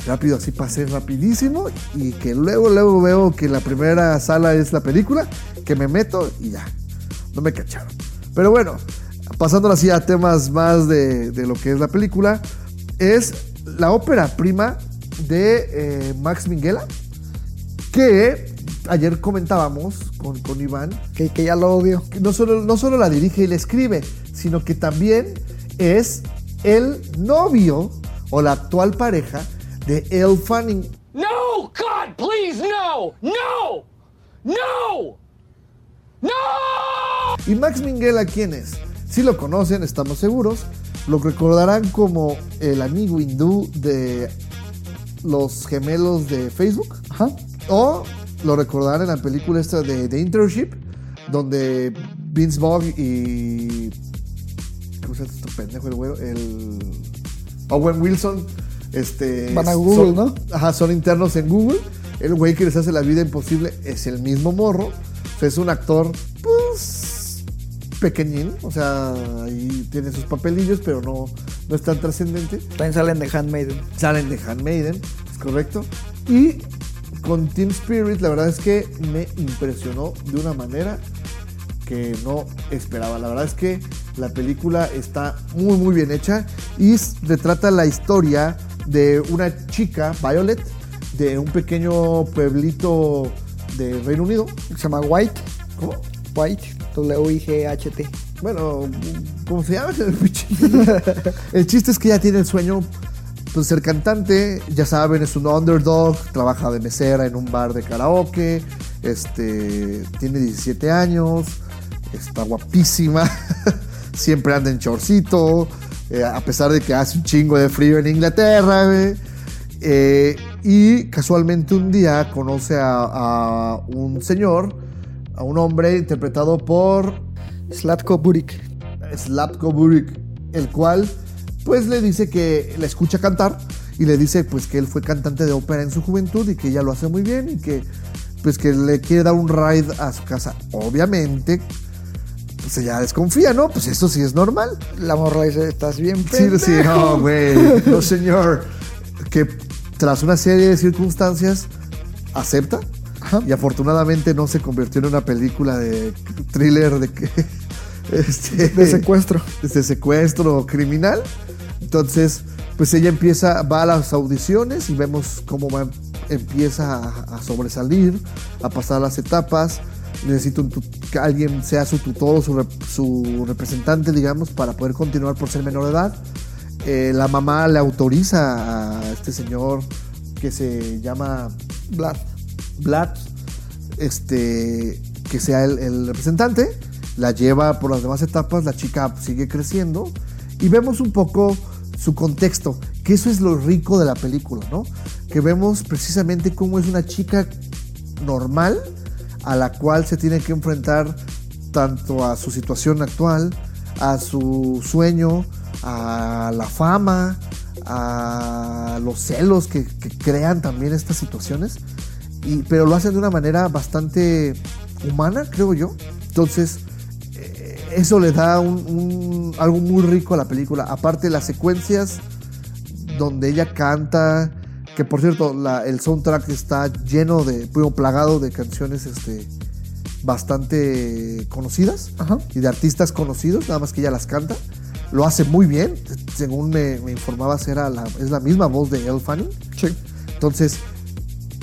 Rápido así pasé rapidísimo y que luego, luego veo que la primera sala es la película, que me meto y ya, no me cacharon. Pero bueno, pasando así a temas más de, de lo que es la película, es la ópera prima de eh, Max Minghella, que ayer comentábamos con, con Iván, Que, que ya lo odio. que no solo, no solo la dirige y la escribe, sino que también es el novio o la actual pareja de Elle Fanning. No! God, please, no! No! No! No! ¿Y Max Minghella quién es? Si lo conocen, estamos seguros, lo recordarán como el amigo hindú de los gemelos de Facebook. Ajá. O lo recordarán en la película esta de The Internship, donde Vince Vaughn y. ¿Cómo se llama este pendejo el güero? El. Owen Wilson. Este. Van a Google, son- ¿no? Ajá, son internos en Google. El güey que les hace la vida imposible es el mismo morro. O sea, es un actor, pues. pequeñín. O sea, ahí tiene sus papelillos, pero no, no es tan trascendente. También salen de Handmaiden. Salen de Handmaiden, es correcto. Y con Team Spirit, la verdad es que me impresionó de una manera que no esperaba. La verdad es que la película está muy, muy bien hecha y retrata la historia de una chica, Violet, de un pequeño pueblito de Reino Unido. Se llama White. ¿Cómo? White. W-I-G-H-T. Bueno, ¿cómo se llama? *laughs* El chiste es que ella tiene el sueño pues, ser cantante. Ya saben, es un underdog. Trabaja de mesera en un bar de karaoke. Este, tiene 17 años. Está guapísima. *laughs* Siempre anda en chorcito. eh, a pesar de que hace un chingo de frío en Inglaterra. Eh, y casualmente un día conoce a, a un señor, a un hombre interpretado por Slatko Burik. Slatko Burik, el cual pues le dice que la escucha cantar y le dice pues que él fue cantante de ópera en su juventud y que ella lo hace muy bien y que pues que le quiere dar un ride a su casa. Obviamente pues ella desconfía, ¿no? Pues eso sí es normal. La morra dice, estás bien Sí, pendejo. sí, no, güey, no señor. Que tras una serie de circunstancias acepta Ajá. y afortunadamente no se convirtió en una película de thriller de que *laughs* este, De secuestro. de secuestro criminal. Entonces, pues ella empieza, va a las audiciones y vemos cómo va, empieza a, a sobresalir, a pasar las etapas. Necesita un que alguien sea su tutor o su, rep- su representante, digamos, para poder continuar por ser menor de edad. Eh, la mamá le autoriza a este señor que se llama Vlad. Vlad, este, que sea el representante, la lleva por las demás etapas, la chica sigue creciendo y vemos un poco su contexto, que eso es lo rico de la película, ¿no? Que vemos precisamente cómo es una chica normal a la cual se tiene que enfrentar tanto a su situación actual, a su sueño, a la fama, a los celos que, crean también estas situaciones, y, pero lo hacen de una manera bastante humana, creo yo. Entonces, eh, eso le da algo muy rico a la película. Aparte, las secuencias donde ella canta, que por cierto, la- el soundtrack está lleno de, bueno, plagado de canciones este, bastante conocidas Ajá. y de artistas conocidos, nada más que ella las canta. Lo hace muy bien, según me, me informabas, era la, es la misma voz de Elle Fanning. Sí. Entonces,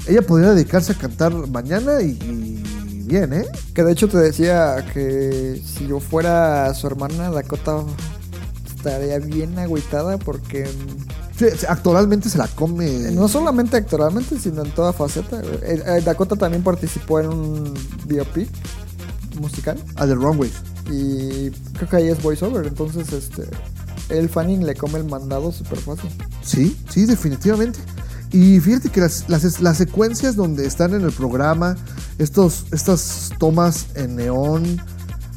ella podría dedicarse a cantar mañana y, y bien, ¿eh? Que de hecho te decía que si yo fuera su hermana, Dakota estaría bien agüitada porque Sí, actoralmente se la come. no solamente actoralmente, sino en toda faceta. güey. Eh, eh, Dakota también participó en un biopic musical A The Runways. y creo que ahí es voiceover, entonces este el Fanning le come el mandado súper fácil. Sí, sí, definitivamente. Y fíjate que las, las, las secuencias donde están en el programa, estos, estas tomas en neón,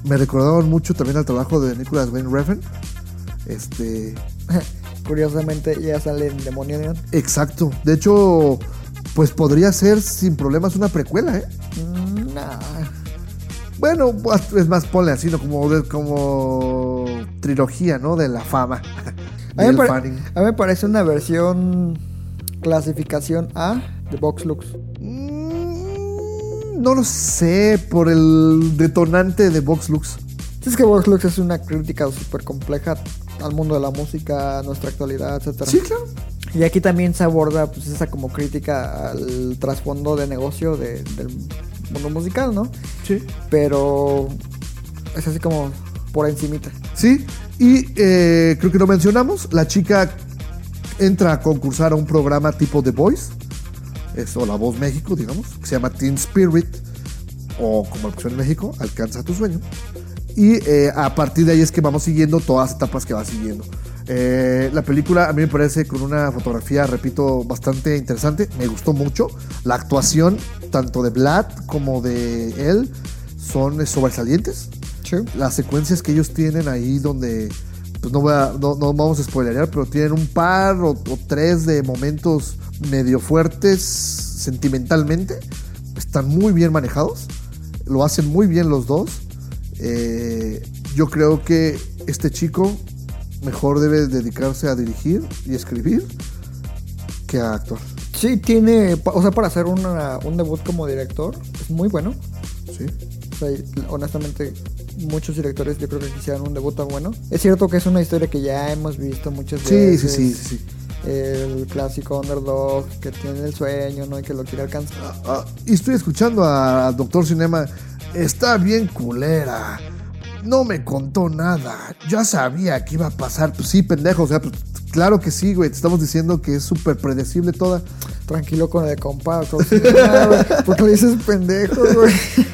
me recordaron mucho también al trabajo de Nicholas Wayne Refn. Este, *laughs* Curiosamente ya sale en Demonio Neon. exacto. De hecho, pues podría ser sin problemas una precuela, ¿eh? Mm, nah. Bueno, pues, es más, ponle así, ¿no? Como, como trilogía, ¿no? De la fama. *laughs* A mí, me a mí parece una versión clasificación A de Vox Lux. Mm, No lo sé, por el detonante de Vox Lux. Es que Vox Lux es una crítica súper compleja al mundo de la música, a nuestra actualidad, etcétera. Sí, claro. Y aquí también se aborda pues esa como crítica al trasfondo de negocio de- del mundo musical, ¿no? Sí. Pero es así como por encimita. Sí, y eh, creo que lo mencionamos, la chica entra a concursar a un programa tipo The Voice, o La Voz México, digamos, que se llama Teen Spirit, o como pusieron en México, Alcanza tu sueño. Y eh, a partir de ahí es que vamos siguiendo todas las etapas que va siguiendo. Eh, la película a mí me parece con una fotografía, repito, bastante interesante. Me gustó mucho. La actuación, tanto de Vlad como de él, son sobresalientes. Sí. Las secuencias que ellos tienen ahí donde, pues no, voy a- no, no vamos a spoilerear, pero tienen un par o, o tres de momentos medio fuertes sentimentalmente. Están muy bien manejados. Lo hacen muy bien los dos. Eh, yo creo que este chico mejor debe dedicarse a dirigir y escribir que a actuar. Sí, tiene, o sea, para hacer una- un debut como director, es muy bueno. ¿sí? O sea, honestamente, muchos directores yo creo que quisieran un debut tan bueno. Es cierto que es una historia que ya hemos visto muchas Sí, sí, veces. sí, sí, sí. El clásico underdog que tiene el sueño, ¿no? Y que lo quiere alcanzar. Ah, y estoy escuchando a Doctor Cinema. Está bien culera. No me contó nada. Ya sabía que iba a pasar. Pues sí, pendejo. O sea, pues, claro que sí, güey. Te estamos diciendo que es súper predecible toda. Tranquilo con el compa, doctor Cinema, güey, porque le dices pendejo, güey.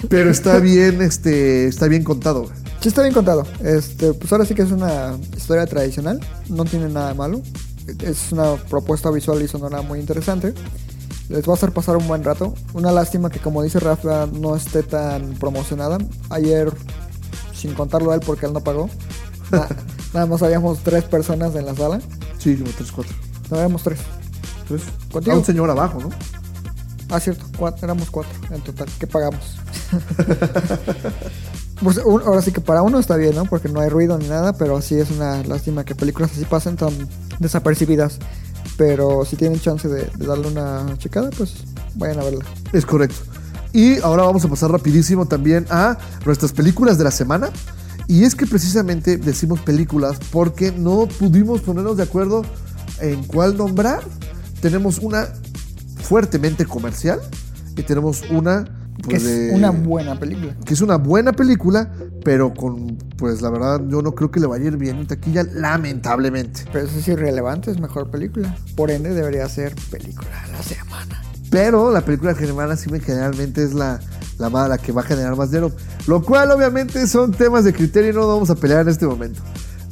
Pero está bien, este, está bien contado, güey. Sí, está bien contado. Este, pues ahora sí que es una historia tradicional. No tiene nada malo. Es una propuesta visual y sonora muy interesante. Les va a hacer pasar un buen rato. Una lástima que, como dice Rafa, no esté tan promocionada. Ayer, sin contarlo a él porque él no pagó, na- *laughs* nada más habíamos tres personas en la sala. Sí, como tres, cuatro. No, éramos tres. Tres. Contigo. Ah, un señor abajo, ¿no? Ah, cierto, cuatro, éramos cuatro en total. ¿Qué pagamos? *laughs* Pues, un- ahora sí que para uno está bien, ¿no? Porque no hay ruido ni nada, pero sí es una lástima que películas así pasen tan desapercibidas. Pero si tienen chance de, de darle una checada, pues vayan a verla. Es correcto. Y ahora vamos a pasar rapidísimo también a nuestras películas de la semana. Y es que precisamente decimos películas porque no pudimos ponernos de acuerdo en cuál nombrar. Tenemos una fuertemente comercial y tenemos una Que pues, es de- una buena película. que es una buena película, pero con pues la verdad yo no creo que le vaya a ir bien en taquilla lamentablemente. Pero eso es irrelevante, es mejor película. Por ende, debería ser película de la semana. Pero la película germana sí me generalmente es la, la, ma- la que va a generar más dinero. Lo cual obviamente son temas de criterio y no vamos a pelear en este momento.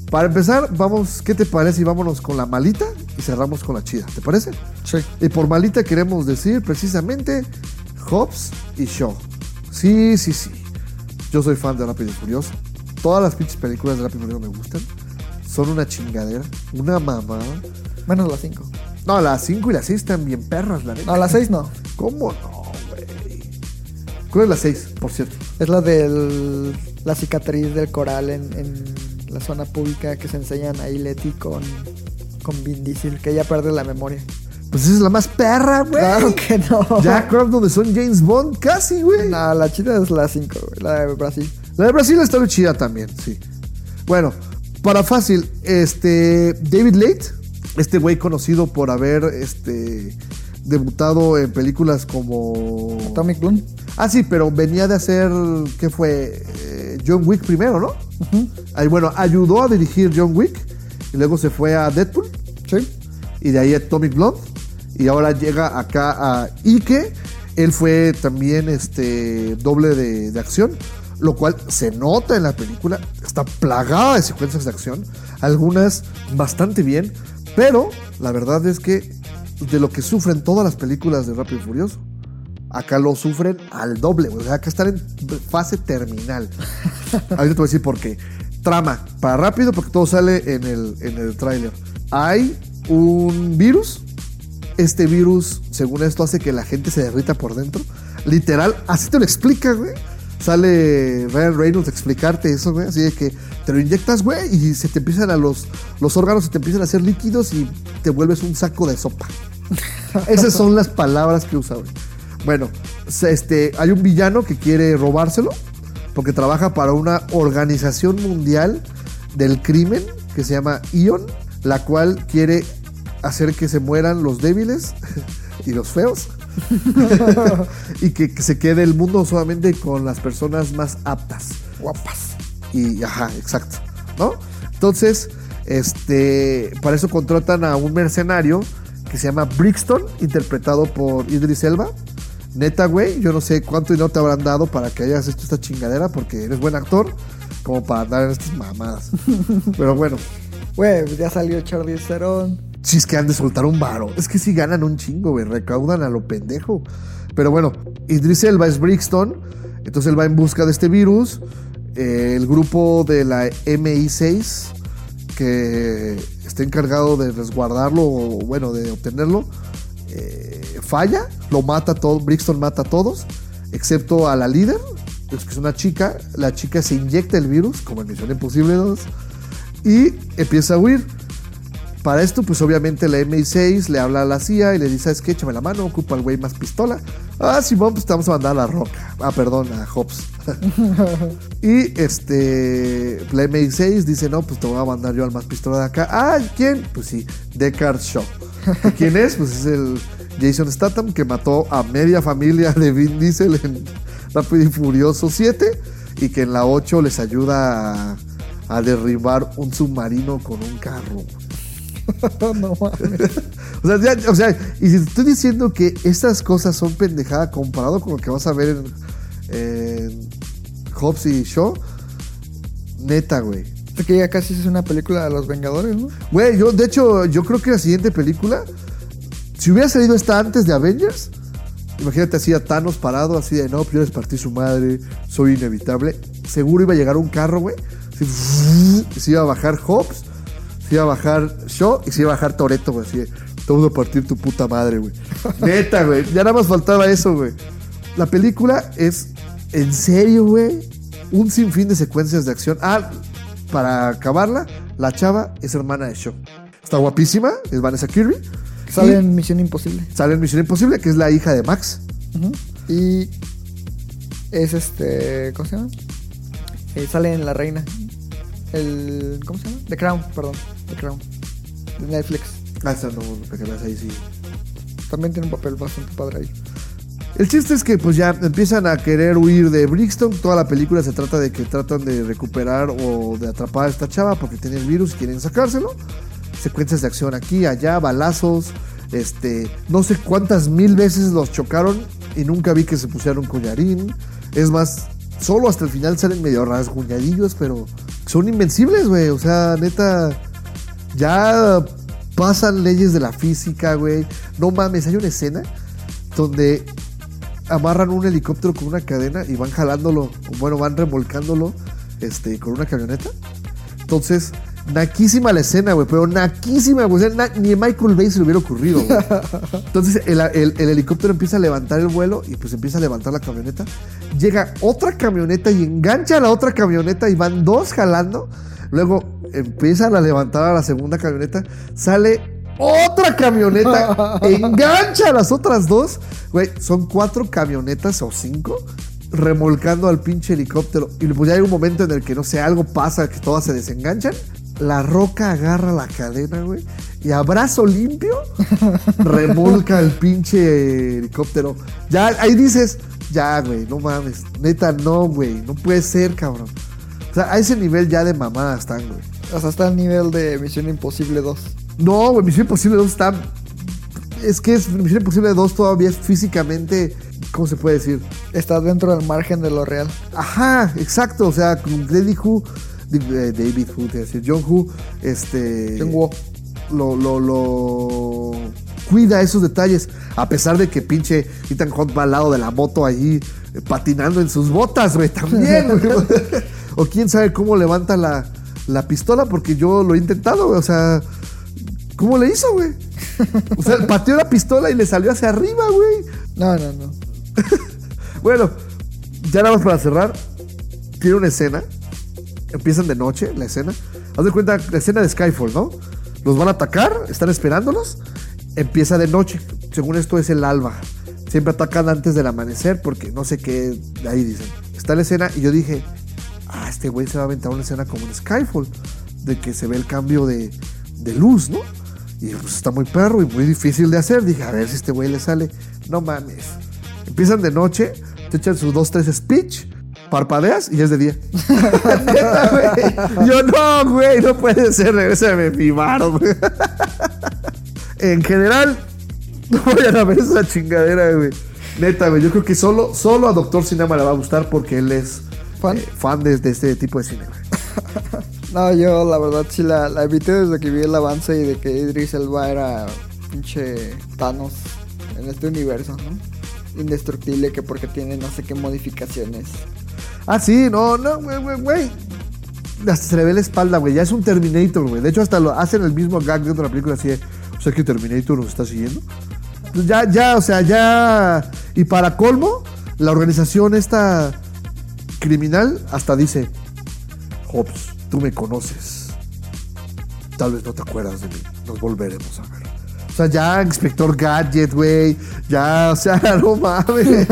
Para empezar, vamos, ¿qué te parece? Y vámonos con la malita y cerramos con la chida. ¿Te parece? Sí. Y por malita queremos decir precisamente Hobbs y Shaw. Sí, sí, sí. Yo soy fan de Rápido y Furioso. Todas las pinches películas de Rápido y Furioso me gustan. Son una chingadera, una mamada. Menos las 5. No, las 5 y las 6 están bien perras, la neta. No, las 6 no. ¿Cómo no, güey? ¿Cuál es la 6, por cierto? Es la de la cicatriz del coral en, en la zona pública que se enseñan ahí Leti con, con Vin Diesel, que ella pierde la memoria. Pues esa es la más perra, güey. Claro que no. Jack Croft, donde son James Bond, casi, güey. No, la chida es la 5, la de Brasil. La de Brasil está muy chida también, sí. Bueno, para fácil, este. David Late, este güey conocido por haber este, debutado en películas como. Atomic Bloom. Ah, sí, pero venía de hacer. ¿Qué fue? Eh, John Wick primero, ¿no? Ahí, bueno, ayudó a dirigir John Wick y luego se fue a Deadpool Sí. y de ahí a Atomic Blood y ahora llega acá a Ike. Él fue también este doble de, de acción, lo cual se nota en la película. Está plagada de secuencias de acción, algunas bastante bien, pero la verdad es que de lo que sufren todas las películas de Rápido y Furioso, acá lo sufren al doble. O sea, acá están en fase terminal. *laughs* Ahorita te voy a decir por qué. Trama, para rápido, porque todo sale en el, en el tráiler. Hay un virus. Este virus, según esto, hace que la gente se derrita por dentro. Literal, así te lo explica, güey. Sale Ryan Reynolds a explicarte eso, güey. Así de que te lo inyectas, güey, y se te empiezan a los, los órganos, se te empiezan a hacer líquidos y te vuelves un saco de sopa. *laughs* Esas son las palabras que usa, güey. Bueno, este, hay un villano que quiere robárselo porque trabaja para una organización mundial del crimen que se llama ION, la cual quiere hacer que se mueran los débiles *laughs* y los feos *laughs* y que, que se quede el mundo solamente con las personas más aptas. Guapas. Y, ajá, exacto, ¿no? Entonces, este, para eso contratan a un mercenario que se llama Brixton, interpretado por Idris Elba. Neta, güey, yo no sé cuánto dinero te habrán dado para que hayas hecho esta chingadera, porque eres buen actor, como para andar en estas mamadas. *laughs* Pero bueno, Güey, ya salió Charlie Theron. Si es que han de soltar un varo. Es que si ganan un chingo, güey, recaudan a lo pendejo. Pero bueno, Idris Elba es Brixton, entonces él va en busca de este virus. eh, el grupo de la MI6 que está encargado de resguardarlo o bueno, de obtenerlo, eh, falla, lo mata todo, Brixton mata a todos, excepto a la líder, que es una chica, la chica se inyecta el virus, como en Misión Imposible 2, y empieza a huir. Para esto, pues obviamente la MI6 le habla a la CIA y le dice, ¿sabes qué? Échame la mano, ocupa al güey más pistola. Ah, Simón, pues te vamos a mandar a la roca. Ah, perdón, a Hobbs. *laughs* *laughs* y este, la MI6 dice, no, pues te voy a mandar yo al más pistola de acá. Ah, ¿quién? Pues sí, Deckard Shaw. ¿Y quién es? Pues es el Jason Statham que mató a media familia de Vin Diesel en Rápido y Furioso 7 y que en la 8 les ayuda a, a derribar un submarino con un carro. *laughs* no mames. O sea, ya- o sea, y si te estoy diciendo que estas cosas son pendejada comparado con lo que vas a ver en, en Hobbs y Shaw, neta, güey. Es que ya casi es una película de los Vengadores, ¿no? Güey, yo, de hecho, yo creo que la siguiente película, si hubiera salido esta antes de Avengers, imagínate así a Thanos parado, así de no, yo les partí su madre, soy inevitable. Seguro iba a llegar un carro, güey. *laughs* se iba a bajar Hobbs, se iba a bajar Shaw y se iba a bajar Toreto, güey. Así te vamos a partir tu puta madre, güey. *laughs* Neta, güey. Ya nada más faltaba eso, güey. La película es, en serio, güey, un sinfín de secuencias de acción. Ah, para acabarla, la chava es hermana de Shaw. Está guapísima, es Vanessa Kirby. Sale Y en Misión Imposible. sale en Misión Imposible, que es la hija de Max. Y es este. ¿Cómo se llama? Eh, sale en La Reina. El. ¿Cómo se llama? The Crown, perdón. The Crown. De Netflix. Ah, esa no, para que veas ahí sí. También tiene un papel bastante padre ahí. El chiste es que pues ya empiezan a querer huir de Brixton. Toda la película se trata de que tratan de recuperar o de atrapar a esta chava porque tiene el virus y quieren sacárselo. Secuencias de acción aquí, allá, balazos. Este, no sé cuántas mil veces los chocaron y nunca vi que se pusieran un collarín. Es más, solo hasta el final salen medio rasguñadillos, pero son invencibles, güey. O sea, neta, ya pasan leyes de la física, güey. No mames, hay una escena donde amarran un helicóptero con una cadena y van jalándolo, o bueno, van remolcándolo este, con una camioneta. Entonces, naquísima la escena, güey, pero naquísima, güey. O sea, na- ni a Michael Bay se le hubiera ocurrido, güey. *laughs* Entonces, el, el- el helicóptero empieza a levantar el vuelo y pues empieza a levantar la camioneta. Llega otra camioneta y engancha a la otra camioneta y van dos jalando. Luego empiezan a levantar a la segunda camioneta. Sale otra camioneta, *laughs* engancha a las otras dos. Güey, son cuatro camionetas o cinco remolcando al pinche helicóptero. Y pues ya hay un momento en el que, no sé, algo pasa, que todas se desenganchan. La roca agarra la cadena, güey. Y a brazo limpio *laughs* remolca el pinche helicóptero. Ya, ahí dices, ya, güey, no mames. Neta, no, güey. No puede ser, cabrón. O sea, a ese nivel ya de mamada están, güey. O sea, está al nivel de Misión Imposible 2. No, güey, Misión Imposible 2 está. Es que es, Misión Imposible 2 todavía es físicamente. ¿Cómo se puede decir? Está dentro del margen de lo real. Ajá, exacto. O sea, con David Who. eh, David Who, te decir. John Who. Este. John Woo. Lo, lo, lo. Cuida esos detalles. A pesar de que pinche Ethan Hunt va al lado de la moto ahí. eh, patinando en sus botas, güey. También, güey. *laughs* o quién sabe cómo levanta la, la pistola. Porque yo lo he intentado, güey. O sea. ¿Cómo le hizo, güey? O sea, *laughs* pateó la pistola y le salió hacia arriba, güey. No, no, no. *laughs* Bueno, ya nada más para cerrar. Tiene una escena. Empiezan de noche la escena. Haz de cuenta la escena de Skyfall, ¿no? Los van a atacar, están esperándolos. Empieza de noche. Según esto es el alba. Siempre atacan antes del amanecer porque no sé qué. Ahí dicen. Está la escena y yo dije, ah, este güey se va a aventar una escena como en Skyfall. De que se ve el cambio de, luz, ¿no? Y pues está muy perro y muy difícil de hacer. Dije, a ver si este güey le sale. No mames. Empiezan de noche, te echan sus dos, tres speech, parpadeas y es de día. Neta, *laughs* güey. Yo no, güey, no puede ser, regrésame mi varo, güey. *laughs* En general, no vayan a ver esa chingadera, güey. Neta, güey, yo creo que solo, solo a Doctor Cinema le va a gustar porque él es ¿Fan? eh, fan de, de este tipo de cine. *laughs* No, yo la verdad sí la, la evité desde que vi el avance y de que Idris Elba era pinche Thanos en este universo, ¿no? Indestructible que porque tiene no sé qué modificaciones. Ah, sí, no, no, güey, güey, güey. Hasta se le ve la espalda, güey. Ya es un Terminator, güey. De hecho, hasta lo hacen el mismo gag de la película así de, o sea que Terminator nos está siguiendo. Ya, ya, o sea, ya. Y para colmo, la organización esta criminal hasta dice: Hobbs, tú me conoces. Tal vez no te acuerdas de mí. Nos volveremos a ver. O sea, ya Inspector Gadget, güey. Ya, o sea, *laughs* no mames.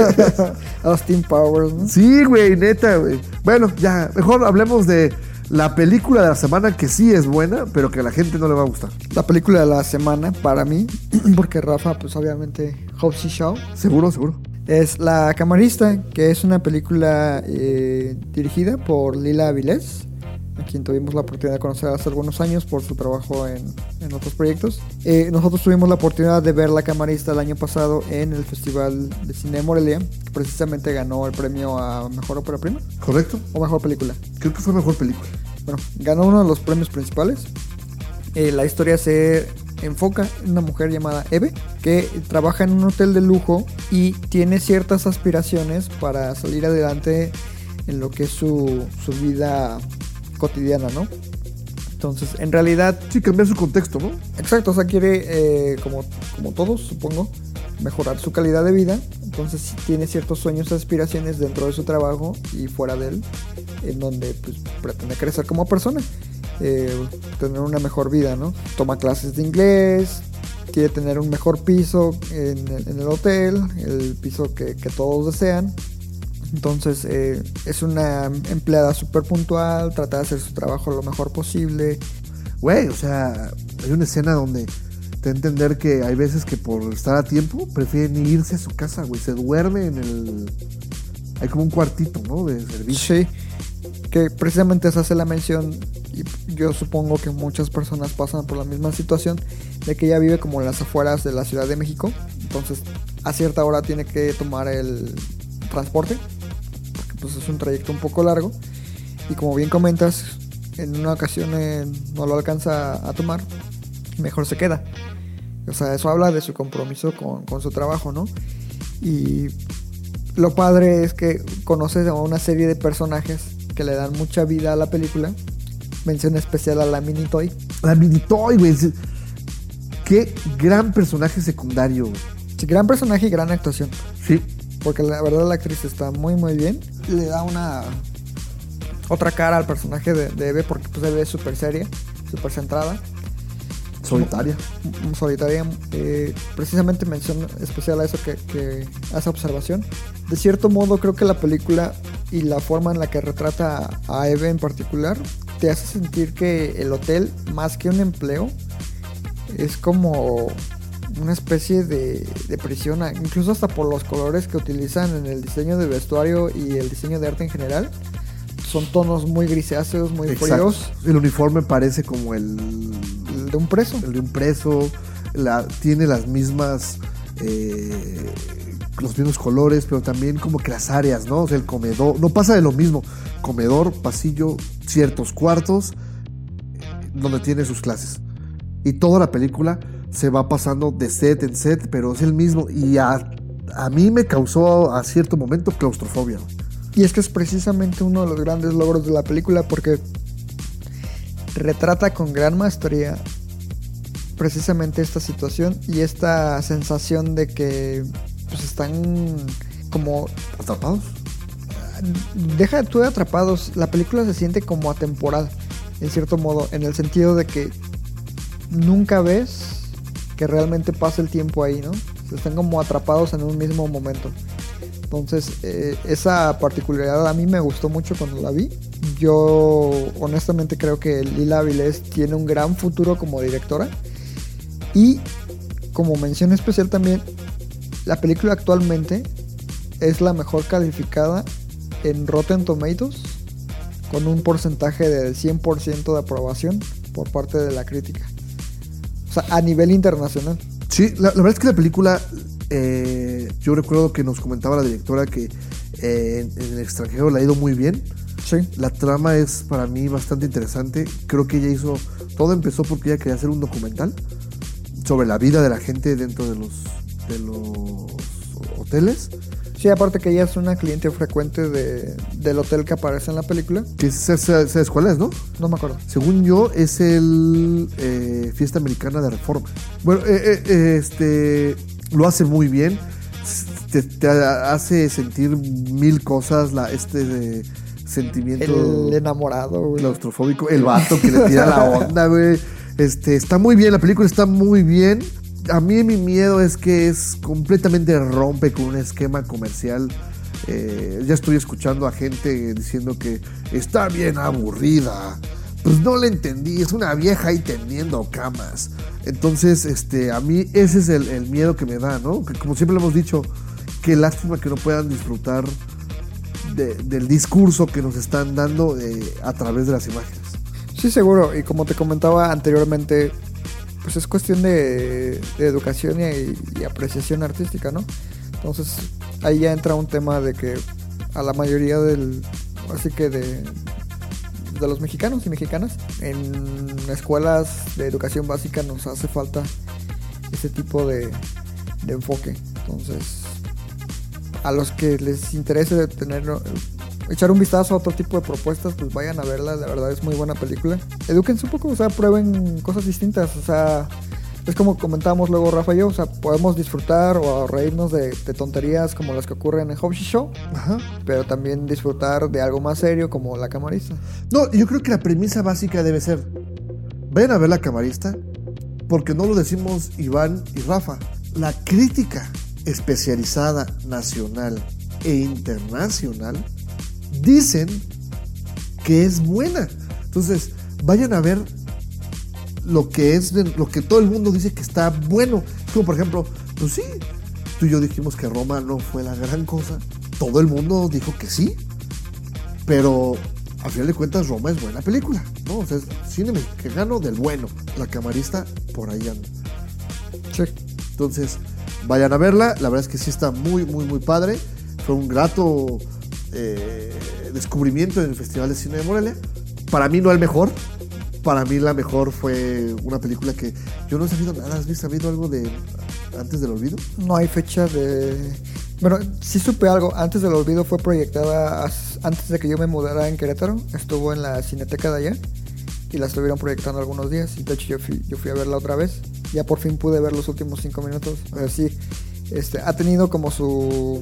Austin Powers, ¿no? Sí, güey, neta, güey. Bueno, ya, mejor hablemos de la película de la semana que sí es buena, pero que a la gente no le va a gustar. La película de la semana para mí, *clears throat* porque Rafa, pues obviamente, Hobbs y Shaw, Seguro, seguro. Es La Camarista, que es una película eh, dirigida por Lila Avilés, a quien tuvimos la oportunidad de conocer hace algunos años por su trabajo en, en otros proyectos. Eh, nosotros tuvimos la oportunidad de ver La Camarista el año pasado en el Festival de Cine de Morelia, que precisamente ganó el premio a Mejor Ópera Prima ¿Correcto? o Mejor Película. Creo que fue mejor película. Bueno, ganó uno de los premios principales. Eh, la historia se enfoca en una mujer llamada Eve que trabaja en un hotel de lujo y tiene ciertas aspiraciones para salir adelante en lo que es su, su vida cotidiana, ¿no? Entonces, en realidad, Sí, cambiar su contexto, ¿no? exacto, o sea, quiere, eh, como, como todos, supongo, mejorar su calidad de vida. Entonces, sí tiene ciertos sueños y aspiraciones dentro de su trabajo y fuera de él, en donde pues, pretende crecer como persona, eh, tener una mejor vida, ¿no? Toma clases de inglés, quiere tener un mejor piso en el, en el hotel, el piso que, que todos desean. Entonces eh, es una empleada súper puntual, trata de hacer su trabajo lo mejor posible. Güey, o sea, hay una escena donde te entender que hay veces que por estar a tiempo prefieren irse a su casa, güey. Se duerme en el. Hay como un cuartito, ¿no? De servicio. Sí, que precisamente se hace la mención y yo supongo que muchas personas pasan por la misma situación de que ella vive como en las afueras de la Ciudad de México. Entonces a cierta hora tiene que tomar el transporte, porque pues es un trayecto un poco largo. Y como bien comentas, en una ocasión eh, no lo alcanza a tomar, mejor se queda. O sea, eso habla de su compromiso con, con su trabajo, ¿no? Y lo padre es que conoces a una serie de personajes que le dan mucha vida a la película. Mención especial a la Mini Toy. La Minitoy, güey. Qué gran personaje secundario, güey. Sí, gran personaje y gran actuación. Sí. Porque la verdad la actriz está muy muy bien. Le da una otra cara al personaje de, de Eve porque pues Eve es súper seria, súper centrada, Solitaria. m- solitaria. eh, precisamente mención especial a eso que, que a esa observación. De cierto modo creo que la película y la forma en la que retrata a Eve en particular te hace sentir que el hotel más que un empleo es como una especie de, de prisión, incluso hasta por los colores que utilizan en el diseño de vestuario y el diseño de arte en general. Son tonos muy grisáceos, muy Exacto. fríos, El uniforme parece como el, el de un preso. el de un preso. La, tiene las mismas. eh, los mismos colores, pero también como que las áreas, ¿no? O sea, el comedor. No pasa de lo mismo. Comedor, pasillo, ciertos cuartos, eh, donde tiene sus clases. Y toda la película se va pasando de set en set, pero es el mismo. Y a, a mí me causó a cierto momento claustrofobia. Y es que es precisamente uno de los grandes logros de la película porque retrata con gran maestría precisamente esta situación y esta sensación de que pues están como ¿Atrapados? deja tú de atrapados, la película se siente como atemporal, en cierto modo, en el sentido de que nunca ves que realmente pasa el tiempo ahí, ¿no? Están como atrapados en un mismo momento. Entonces, eh, esa particularidad a mí me gustó mucho cuando la vi. Yo honestamente creo que Lila Avilés tiene un gran futuro como directora. Y como mención especial también, la película actualmente es la mejor calificada en Rotten Tomatoes con un porcentaje de 100% de aprobación por parte de la crítica. O sea, a nivel internacional. Sí, la, la verdad es que la película, eh, yo recuerdo que nos comentaba la directora que eh, en, en el extranjero le ha ido muy bien. Sí. La trama es para mí bastante interesante. Creo que ella hizo, todo empezó porque ella quería hacer un documental sobre la vida de la gente dentro de los, de los hoteles. Sí, aparte que ella es una cliente frecuente de, del hotel que aparece en la película. Que ¿Sabes cuál es, no? No me acuerdo. Según yo, es el eh, Fiesta Americana de Reforma. Bueno, eh, eh, eh, este lo hace muy bien. Te, te hace sentir mil cosas, la, este de sentimiento El enamorado, güey. claustrofóbico, el vato que le tira la *laughs* onda, güey. Este, está muy bien, la película está muy bien. A mí mi miedo es que es completamente rompe con un esquema comercial. Eh, ya estoy escuchando a gente diciendo que está bien aburrida. Pues no le entendí, es una vieja ahí tendiendo camas. Entonces, este, a mí ese es el, miedo que me da, ¿no? Que como siempre lo hemos dicho, qué lástima que no puedan disfrutar de- del discurso que nos están dando eh, a través de las imágenes. Sí, seguro. Y como te comentaba anteriormente, pues es cuestión de, educación y, y apreciación artística, ¿no? Entonces, ahí ya entra un tema de que a la mayoría del. Así que de. De los mexicanos y mexicanas, en escuelas de educación básica nos hace falta ese tipo de, de enfoque. Entonces, a los que les interese tener echar un vistazo a otro tipo de propuestas, pues vayan a verla, la verdad es muy buena película. Edúquense un poco, o sea, prueben cosas distintas, o sea, es como comentábamos luego Rafa y yo, o sea, podemos disfrutar o reírnos de, de tonterías como las que ocurren en Hobbs Show, Ajá. pero también disfrutar de algo más serio como La Camarista. No, yo creo que la premisa básica debe ser, vayan a ver la camarista, porque no lo decimos Iván y Rafa. La crítica especializada nacional e internacional dicen que es buena. Entonces, vayan a ver lo que es lo que todo el mundo dice que está bueno. Como por ejemplo, pues sí, tú y yo dijimos que Roma no fue la gran cosa. Todo el mundo dijo que sí. Pero a final de cuentas Roma es buena película, ¿no? O sea, es cine mexicano del bueno. La camarista por ahí anda. Sí. Entonces, vayan a verla. La verdad es que sí está muy, muy, muy padre. Fue un grato eh, descubrimiento en el Festival de Cine de Morelia. Para mí no el mejor. Para mí la mejor fue una película que yo no he sabido. ¿Has sabido algo de Antes del Olvido? No hay fecha de... Bueno, sí supe algo, antes del olvido fue proyectada antes de que yo me mudara en Querétaro, estuvo en la cineteca de allá y la estuvieron proyectando algunos días y de hecho yo fui, yo fui a verla otra vez, ya por fin pude ver los últimos cinco minutos, pero sí, este, ha tenido como su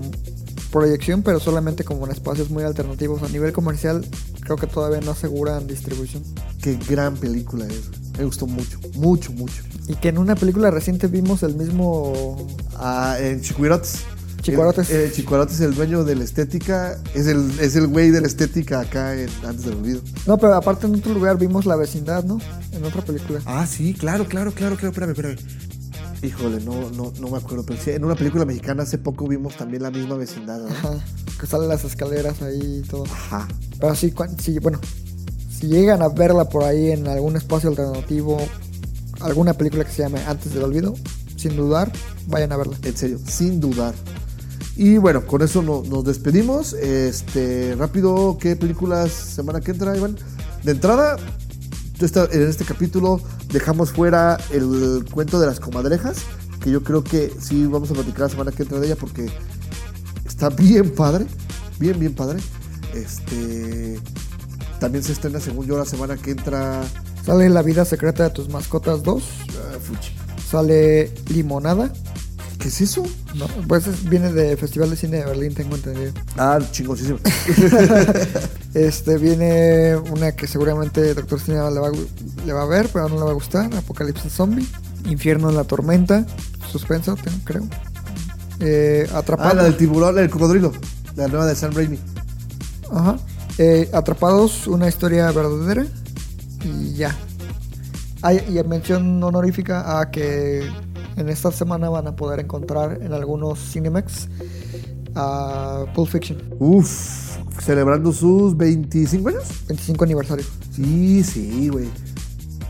proyección, pero solamente como en espacios muy alternativos, a nivel comercial creo que todavía no aseguran distribución. Qué gran película es. Me gustó mucho, mucho, mucho. Y que en una película reciente vimos el mismo... Ah, en Chicuirotes. Chicuarotes. El, el Chicuarotes es el dueño de la estética. Es el, es el güey de la estética acá en Antes del Olvido. No, pero aparte en otro lugar vimos La Vecindad, ¿no? En otra película. Ah, sí, claro, claro, claro, claro. Espérame, espérame. Híjole, no, no, no me acuerdo. Pero sí, en una película mexicana hace poco vimos también la misma vecindad. ¿no? Ajá, que salen las escaleras ahí y todo. Ajá. Pero sí, sí, bueno, si llegan a verla por ahí en algún espacio alternativo, alguna película que se llame Antes del Olvido, sin dudar, vayan a verla. En serio, sin dudar. Y bueno, con eso no- nos despedimos. Este, rápido, ¿qué películas semana que entra, Iván? De entrada, esta- en este capítulo dejamos fuera el cuento de las comadrejas, que yo creo que sí vamos a platicar la semana que entra de ella porque está bien padre, bien, bien padre. Este, también se estrena, según yo, la semana que entra. Sale La vida secreta de tus mascotas 2, ah, fuchi. sale Limonada, ¿Qué es eso? ¿no? Pues es- viene de Festival de Cine de Berlín, tengo entendido. Ah, chingosísimo. *laughs* Este viene una que seguramente Doctor Cinema le va, le va a ver, pero no le va a gustar. Apocalipsis Zombie. Infierno en la Tormenta. Suspenso, tengo- creo. Eh, Atrapado. Ah, la del tiburón, del cocodrilo. La nueva de Sam Raimi. Ajá. Eh, Atrapados, una historia verdadera. Y ya. Hay y mención honorífica a que en esta semana van a poder encontrar en algunos Cinemex a Pulp Fiction, Uf, celebrando sus 25 años. 25 aniversario. Sí, sí, güey.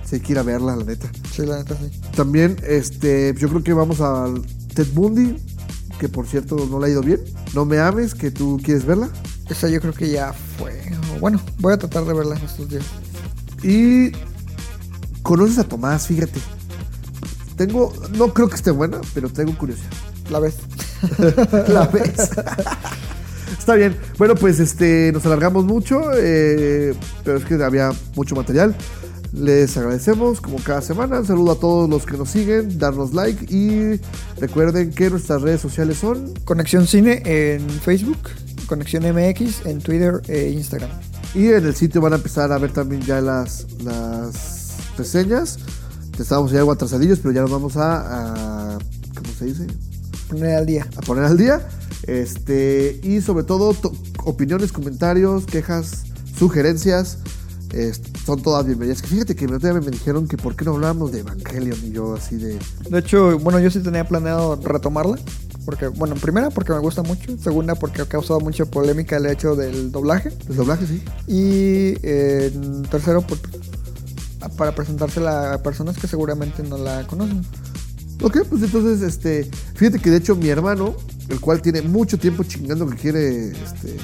Sí, hay que ir a verla, la neta. Sí, la neta sí. También, este, yo creo que vamos al Ted Bundy, que por cierto no le ha ido bien. No me ames, que tú quieres verla. Esa yo creo que ya fue. Bueno, voy a tratar de verla en estos días. Y conoces a Tomás, fíjate. Tengo, no creo que esté buena, pero tengo curiosidad. La ves. *laughs* la ves. *laughs* Está bien. Bueno, pues este nos alargamos mucho, eh, pero es que había mucho material. Les agradecemos como cada semana. Un saludo a todos los que nos siguen, darnos like y recuerden que nuestras redes sociales son Conexión Cine en Facebook, Conexión MX en Twitter e Instagram. y en el sitio van a empezar a ver también ya las, las reseñas. Estábamos ya algo atrasadillos, pero ya nos vamos a, a ¿cómo se dice? Poner al día. a poner al día. Este, y sobre todo, to- opiniones, comentarios, quejas, sugerencias. son todas bienvenidas. Que fíjate que día me dijeron que por qué no hablábamos de Evangelion y yo así de. De hecho, bueno, yo sí tenía planeado retomarla. Porque, bueno, primera porque me gusta mucho. Segunda porque ha causado mucha polémica el hecho del doblaje. El doblaje, sí. Y eh, tercero, pues, para presentársela a personas que seguramente no la conocen. Ok, pues entonces, este. Fíjate que de hecho mi hermano, el cual tiene mucho tiempo chingando que quiere este,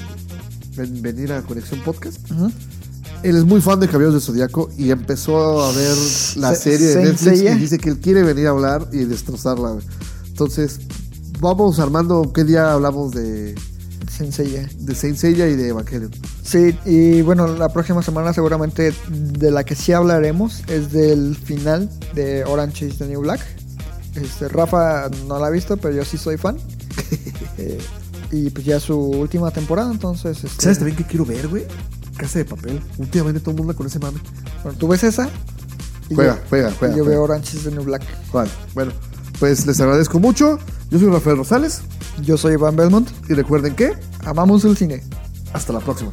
ven- venir a Conexión Podcast. Él es muy fan de Caballeros de Zodiaco y empezó a ver la Se- serie de Netflix y dice que él quiere venir a hablar y destrozarla. Entonces, vamos armando qué día hablamos de, Sencilla. de Saint Seiya y de Evangelion. Sí, y bueno, la próxima semana seguramente de la que sí hablaremos es del final de Orange is the New Black. Este, Rafa no la ha visto, pero yo sí soy fan. *laughs* Eh, y pues ya su última temporada, entonces... este, ¿Sabes también qué quiero ver, güey? Casa de papel. Últimamente todo el mundo con ese mame. Bueno, tú ves esa. y Juega, yo- juega, y juega, Yo juega. veo Orange is the New Black. Vale, bueno, pues les agradezco mucho. Yo soy Rafael Rosales Yo soy Iván Belmont. y recuerden que Amamos el cine. hasta la próxima.